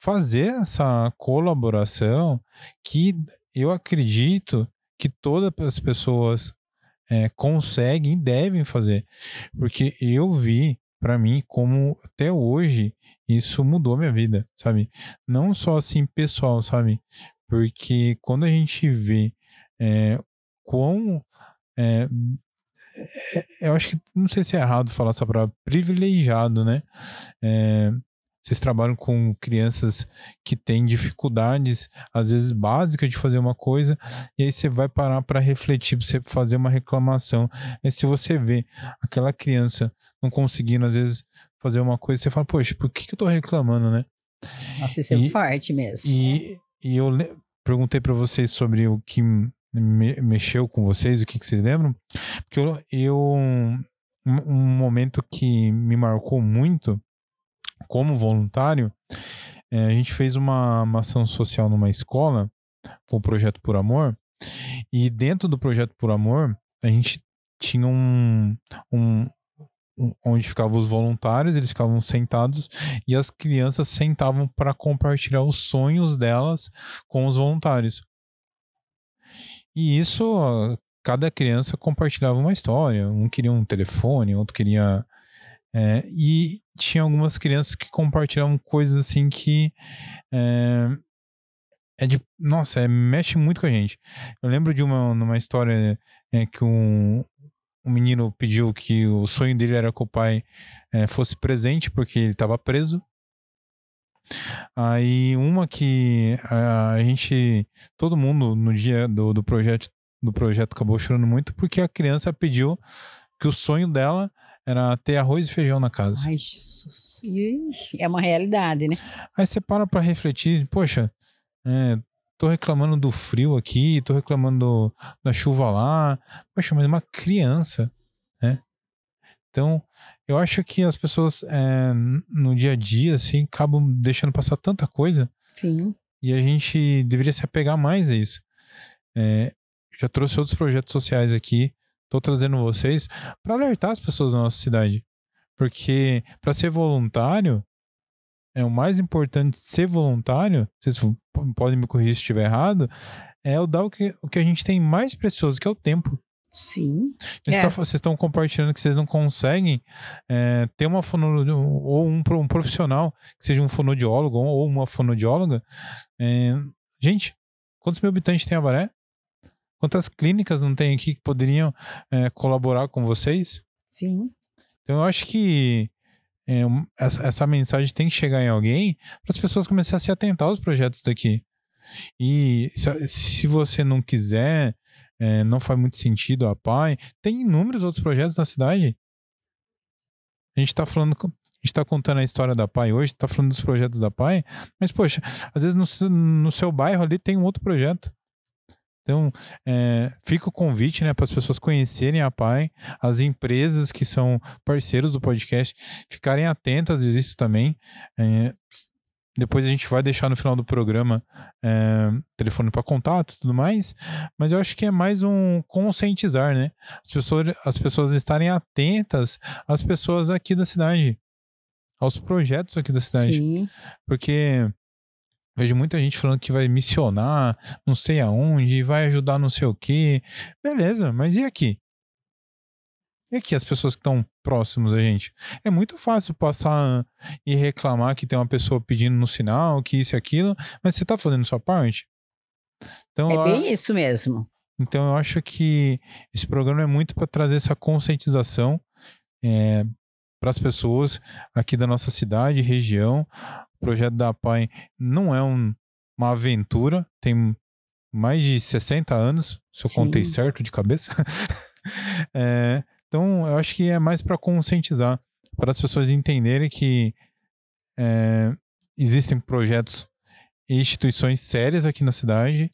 fazer essa colaboração que eu acredito que todas as pessoas é, conseguem e devem fazer. Porque eu vi, para mim, como até hoje isso mudou minha vida, sabe? Não só assim pessoal, sabe? Porque quando a gente vê é, quão. é, é, eu acho que não sei se é errado falar essa palavra privilegiado, né? É, vocês trabalham com crianças que têm dificuldades, às vezes básicas, de fazer uma coisa, e aí você vai parar para refletir, para você fazer uma reclamação. E se você vê aquela criança não conseguindo, às vezes, fazer uma coisa, você fala, poxa, por que, que eu tô reclamando, né?
Nossa, isso é forte mesmo.
E, e eu perguntei para vocês sobre o que me- mexeu com vocês, o que, que vocês lembram, porque eu, eu um, um momento que me marcou muito como voluntário, é, a gente fez uma, uma ação social numa escola com o projeto Por Amor e dentro do projeto Por Amor a gente tinha um, um um- onde ficavam os voluntários, eles ficavam sentados e as crianças sentavam para compartilhar os sonhos delas com os voluntários. E isso, cada criança compartilhava uma história. Um queria um telefone, outro queria. É, e tinha algumas crianças que compartilhavam coisas assim que. É, é de. Nossa, é, mexe muito com a gente. Eu lembro de uma, numa história é, que um, um menino pediu que o sonho dele era que o pai é, fosse presente porque ele estava preso. Aí uma que a gente, todo mundo no dia do, do projeto do projeto acabou chorando muito porque a criança pediu que o sonho dela era ter arroz e feijão na casa.
Ai, Jesus. É uma realidade, né?
Aí você para pra refletir, poxa, é, tô reclamando do frio aqui, tô reclamando do- da chuva lá, poxa, mas uma criança, né? Então, eu acho que as pessoas é, no dia a dia, assim, acabam deixando passar tanta coisa
Sim.
e a gente deveria se apegar mais a isso. É, já trouxe outros projetos sociais aqui, tô trazendo vocês para alertar as pessoas da nossa cidade. Porque para ser voluntário, é o mais importante ser voluntário, vocês podem me corrigir se estiver errado, é o dar o que, o que a gente tem mais precioso, que é o tempo.
Sim.
Vocês
É.
estão compartilhando que vocês não conseguem é, ter uma fono, ou um, um profissional que seja um fonodiólogo ou uma fonodióloga. É, gente, quantos mil habitantes tem Avaré? Quantas clínicas não tem aqui que poderiam é, colaborar com vocês?
Sim.
Então eu acho que é, essa, essa mensagem tem que chegar em alguém para as pessoas começarem a se atentar aos projetos daqui. E se, se você não quiser, é, não faz muito sentido a PAI, tem inúmeros outros projetos na cidade. A gente está falando. com- A gente está contando a história da PAI hoje, está falando dos projetos da PAI, mas, poxa, às vezes no, no seu bairro ali tem um outro projeto. Então, é, fica o convite né, para as pessoas conhecerem a PAI, as empresas que são parceiros do podcast ficarem atentas a isso também. É, depois a gente vai deixar no final do programa é, telefone para contato e tudo mais, mas eu acho que é mais um conscientizar, né? As pessoas, as pessoas estarem atentas às pessoas aqui da cidade, aos projetos aqui da cidade.
Sim.
Porque vejo muita gente falando que vai missionar, não sei aonde, vai ajudar não sei o quê. Beleza, mas e aqui? E aqui as pessoas que estão próximos a gente? É muito fácil passar e reclamar que tem uma pessoa pedindo no sinal, que isso e aquilo, mas você tá fazendo sua parte? Então,
É bem isso mesmo.
então eu acho que esse programa é muito para trazer essa conscientização para as pessoas aqui da nossa cidade, região. O projeto da PAI não é um- uma aventura, tem mais de 60 anos, se eu
Sim.
contei certo de cabeça. *laughs* É, então eu acho que é mais para conscientizar, para as pessoas entenderem que é, existem projetos e instituições sérias aqui na cidade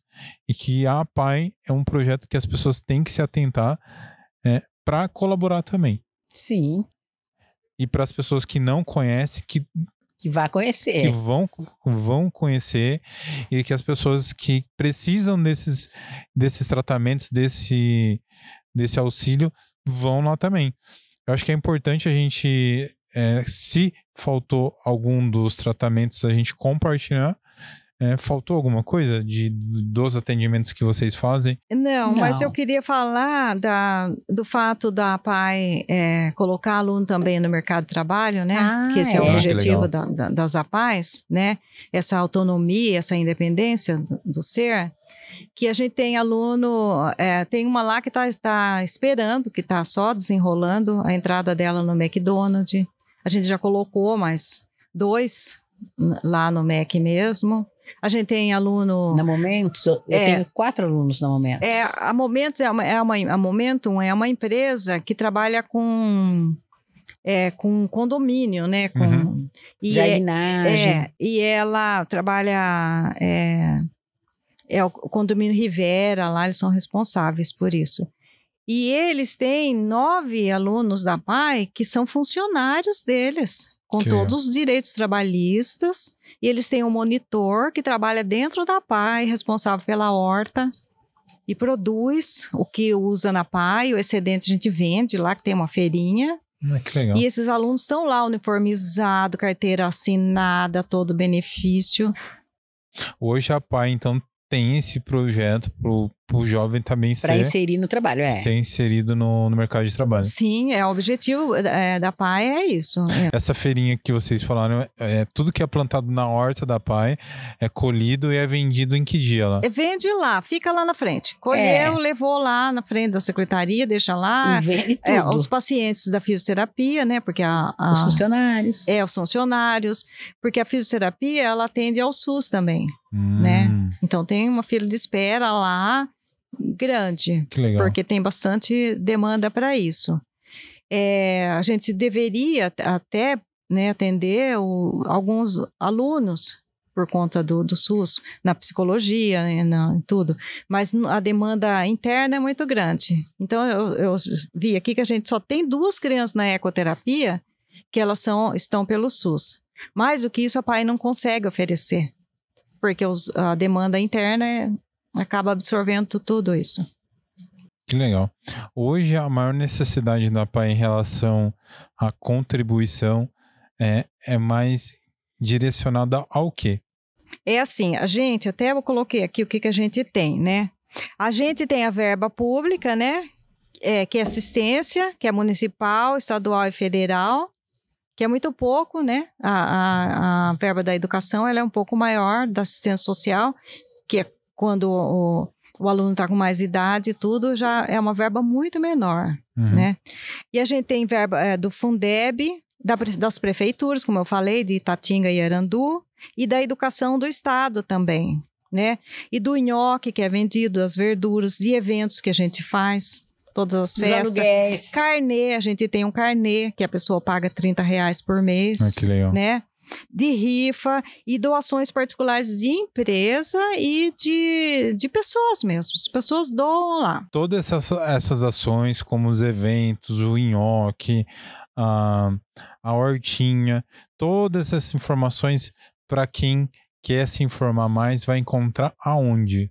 e que a APAI é um projeto que as pessoas têm que se atentar para colaborar também.
Sim.
E para as pessoas que não conhecem, que,
Que vá
que
conhecer.
vão, vão conhecer e que as pessoas que precisam desses, desses tratamentos, desse, desse auxílio, vão lá também. Eu acho que é importante a gente, é, se faltou algum dos tratamentos, a gente compartilhar. É, faltou alguma coisa de, dos atendimentos que vocês fazem?
Não, mas
Não.
eu queria falar da, do fato da PAI é, colocar aluno também no mercado de trabalho, né?
Ah,
que esse é,
é.
o
Ah,
objetivo da, da- das APAIs, né? Essa autonomia, essa independência do, do ser. Que a gente tem aluno, é, tem uma lá que está tá esperando, que está só desenrolando a entrada dela no McDonald's. A gente já colocou mais dois lá no MEC mesmo. A gente tem aluno.
Na Momentos, eu
É.
tenho quatro alunos na Momentos.
É, a Momentos é uma, é uma a Momentum é uma empresa que trabalha com é, com condomínio, né? Com,
Uhum.
e é,
Jardinagem.
é, e ela trabalha é, é o condomínio Rivera lá, eles são responsáveis por isso. E eles têm nove alunos da PAI que são funcionários deles, com
Que
todos os direitos trabalhistas. E eles têm um monitor que trabalha dentro da PAI, responsável pela horta, e produz o que usa na PAI. O excedente a gente vende lá, que tem uma feirinha.
Ah, que legal.
E esses alunos estão lá uniformizados, carteira assinada, todo benefício.
Hoje a PAI, então, tem esse projeto pro, pro jovem também
Para
ser,
inserir no trabalho, é.
ser inserido no, no mercado de trabalho.
Sim, é o objetivo é, da PAI é isso. é.
Essa feirinha que vocês falaram, é, é tudo que é plantado na horta da PAI é colhido e é vendido em que dia lá?
É, Vende lá, fica lá na frente. Colheu,
É.
levou lá na frente da secretaria, deixa lá.
E vende tudo.
É, os pacientes da fisioterapia, né? Porque a, a-
Os funcionários.
é os funcionários, porque a fisioterapia ela atende ao SUS também. né?
Hum,
Então tem uma fila de espera lá grande. Porque tem bastante demanda para isso. É, a gente deveria até né, atender o- alguns alunos por conta do, do SUS, na psicologia, né, na, tudo, mas a demanda interna é muito grande. Então, eu, eu vi aqui que a gente só tem duas crianças na ecoterapia que elas são, estão pelo SUS. Mais do que isso, a PAI não consegue oferecer, porque os- a demanda interna é- acaba absorvendo tudo isso.
Que legal. Hoje a maior necessidade da PAI em relação à contribuição é, é mais direcionada ao quê?
É assim, a gente, até eu coloquei aqui o que, que a gente tem, né? A gente tem a verba pública, né? É, que é assistência, que é municipal, estadual e federal, que é muito pouco, né? A, a, a verba da educação ela é um pouco maior da assistência social, que é quando o, o aluno está com mais idade e tudo, já é uma verba muito menor
Uhum.
né? E a gente tem verba é, do Fundeb, da das prefeituras, como eu falei, de Itatinga e Arandu, e da educação do estado também, né? E do nhoque, que é vendido, as verduras, de eventos que a gente faz, todas as festas. Carnê, a gente tem um carnê, que a pessoa paga 30 reais por mês,
Ah, que legal.
né? De rifa e doações particulares de empresa e de, de pessoas mesmo. As pessoas doam lá.
Todas essas, essas ações, como os eventos, o nhoque, a, a hortinha, todas essas informações para quem quer se informar mais vai encontrar aonde?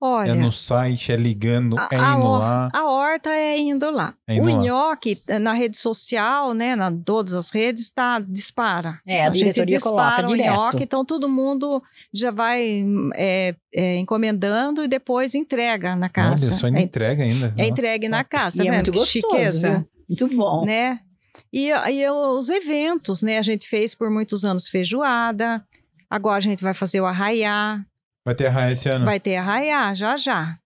Olha,
É no site, é ligando,
A-
é
a
indo
hor-
lá.
A horta é indo lá.
É indo
o
lá.
nhoque, eh, na rede social, né, na todas as redes, tá, dispara.
É, a
gente
diretoria coloca
dispara o
direto.
nhoque, então todo mundo já vai é, é, encomendando e depois entrega na
Olha,
casa.
só ainda
é,
entrega ainda.
é
Nossa,
entregue na
top.
casa, tá
é
vendo?
muito
Que
gostoso,
chiqueza,
viu? Muito bom.
né? E, e os eventos, né? A gente fez por muitos anos feijoada, agora a gente vai fazer o arraiá,
Vai ter raia esse ano?
vai ter arraiá já já.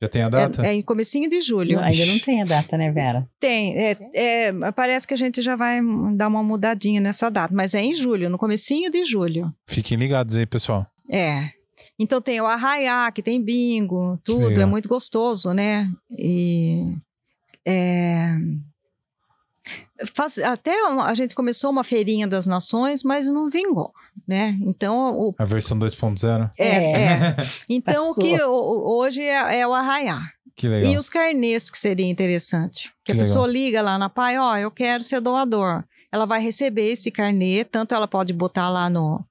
Já tem a data?
É, é em comecinho de julho.
Ainda não tem a data, né, Vera?
Tem, é, é, parece que a gente já vai dar uma mudadinha nessa data, mas é em julho, no comecinho de julho.
Fiquem ligados aí, pessoal.
É. Então tem o arraiá, que tem bingo, tudo, é muito gostoso, né? E é, faz- até a gente começou uma feirinha das nações, mas não vingou, né? Então o
A versão 2.0.
é,
É.
é. *laughs* Então o que hoje é, é o arraiá.
Que legal.
E os carnês que seria interessante. Que,
Que
a
legal.
pessoa liga lá na PAI, ó, eu quero ser doador. Ela vai receber esse carnê, tanto ela pode botar lá no.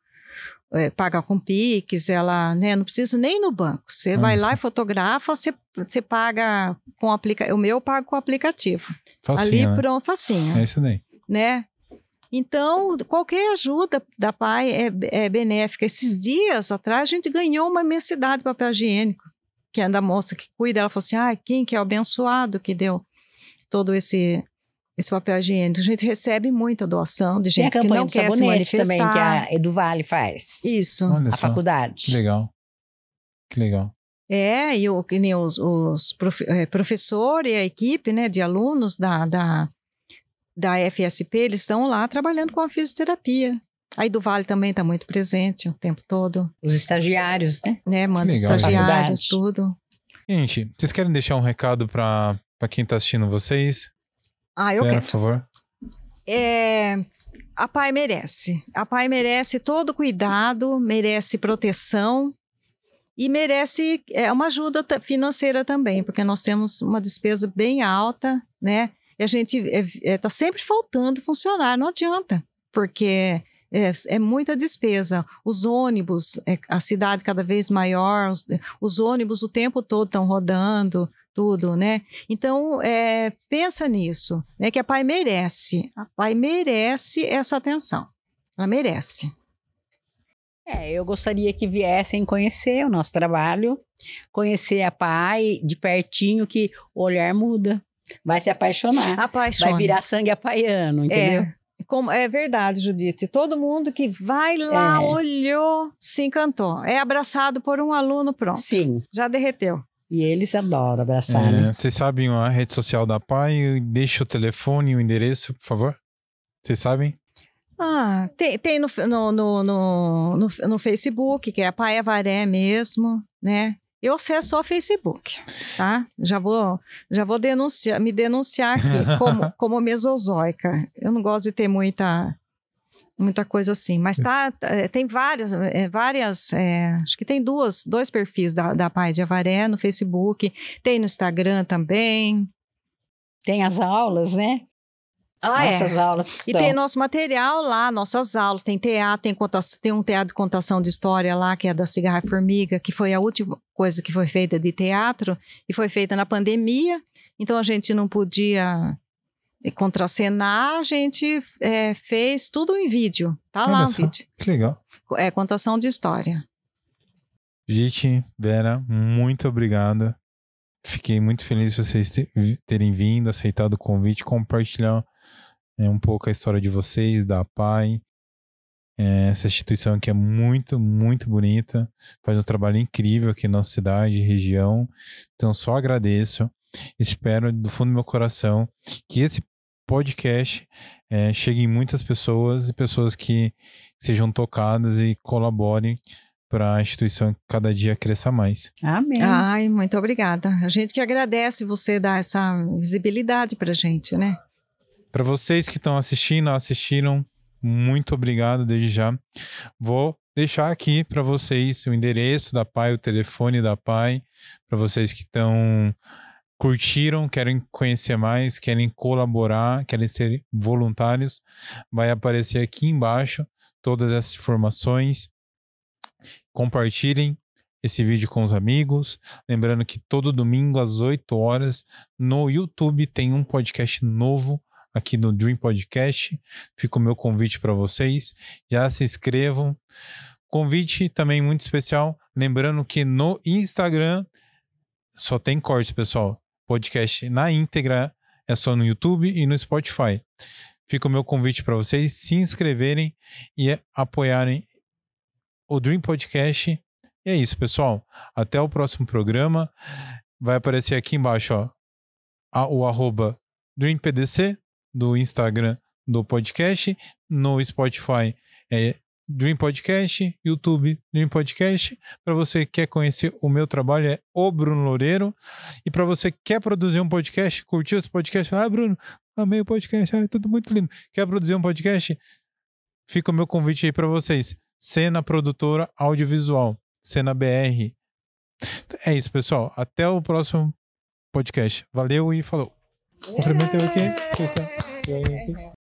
É, paga com Pix, ela né, não precisa nem no banco. Você
Olha
vai lá e fotografa, você, você paga com aplica O meu eu pago com o aplicativo.
Facinho,
Ali
né?
pronto, facinho,
É isso daí.
né? Então, qualquer ajuda da PAI é, é benéfica. Esses dias atrás, a gente ganhou uma imensidade de papel higiênico. Que é da moça que cuida, ela falou assim: ah, quem que é o abençoado que deu todo esse, esse papel higiênico? A gente recebe muita doação de gente que não quer se manifestar.
também, que a Edu Vale faz.
Isso.
Olha
A
só.
faculdade.
Que legal. Que legal.
É, e o, que nem os, os profe, eh, professor e a equipe né, de alunos da, da, da FSP, eles estão lá trabalhando com a fisioterapia. Aí do Vale também está muito presente o tempo todo,
Os estagiários, né?
né? Manda estagiários, tudo.
Gente, vocês querem deixar um recado pra quem tá assistindo vocês?
Ah, eu quero.
por favor.
É, a pai merece. A pai merece todo cuidado, merece proteção e merece é, uma ajuda financeira também, porque nós temos uma despesa bem alta, né? E a gente está sempre faltando funcionário, não adianta, porque é, é muita despesa. Os ônibus, é, a cidade cada vez maior, os, os ônibus o tempo todo estão rodando, tudo, né? Então, é, pensa nisso, né? Que a pai merece. A pai merece essa atenção. Ela merece.
É, eu gostaria que viessem conhecer o nosso trabalho, conhecer a pai de pertinho, que o olhar muda. Vai se apaixonar.
Apaixona.
Vai virar sangue apaiano, entendeu?
É, como, é verdade, Judite. Todo mundo que vai lá,
É.
olhou, se encantou. É abraçado por um aluno, pronto.
Sim.
Já derreteu.
E eles adoram abraçar, né?
É, vocês sabem a rede social da PAI? Deixa o telefone e o endereço, por favor. Vocês sabem?
Ah, tem, tem no, no, no, no, no, no Facebook, que é a Pai Avaré mesmo, né? Eu acesso só o Facebook, tá? Já vou, já vou denunciar, me denunciar aqui *laughs* como, como mesozoica. Eu não gosto de ter muita, muita coisa assim, mas tá, tá, é, tem várias, é, várias, é, acho que tem duas, dois perfis da, da Pai de Avaré no Facebook, tem no Instagram também.
Tem as aulas, né?
Ah,
Nossas aulas que
E
estão.
tem nosso material lá, nossas aulas, tem teatro, tem, conta- tem um teatro de contação de história lá, que é da Cigarra e Formiga, que foi a última coisa que foi feita de teatro, e foi feita na pandemia, então a gente não podia eh, contracenar, a gente eh, fez tudo em vídeo, tá lá
Olha
o
só.
vídeo.
Que legal.
É contação de história.
Gente, Vera, muito obrigada. Fiquei muito feliz de vocês terem vindo, aceitado o convite, compartilhar é, um pouco a história de vocês, da PAI. É, essa instituição que é muito, muito bonita, faz um trabalho incrível aqui na nossa cidade, região. Então, só agradeço. Espero do fundo do meu coração que esse podcast é, chegue em muitas pessoas e pessoas que sejam tocadas e colaborem para a instituição cada dia cresça mais.
Amém.
Ai, muito obrigada. A gente que agradece você dar essa visibilidade pra gente, né?
Para vocês que estão assistindo, assistiram, muito obrigado desde já. Vou deixar aqui para vocês o endereço da Pai, o telefone da Pai, para vocês que estão curtiram, querem conhecer mais, querem colaborar, querem ser voluntários, vai aparecer aqui embaixo todas essas informações. Compartilhem esse vídeo com os amigos. Lembrando que todo domingo às 8 horas no YouTube tem um podcast novo aqui no Dream Podcast. Fica o meu convite para vocês. Já se inscrevam. Convite também muito especial. Lembrando que no Instagram só tem cortes, pessoal. Podcast na íntegra é só no YouTube e no Spotify. Fica o meu convite para vocês se inscreverem e apoiarem o Dream Podcast. E é isso, pessoal. Até o próximo programa. Vai aparecer aqui embaixo, ó, o arroba DreamPDC do Instagram do podcast. No Spotify é Dream Podcast, YouTube Dream Podcast. Para você que quer conhecer o meu trabalho é o Bruno Loureiro. E para você que quer produzir um podcast, curtiu esse podcast, ah, Bruno, amei o podcast, ah, tudo muito lindo. Quer produzir um podcast? Fica o meu convite aí para vocês. Cena Produtora Audiovisual, Cena BR. É isso, pessoal. Até o próximo podcast. Valeu e falou. Cumprimento eu aqui.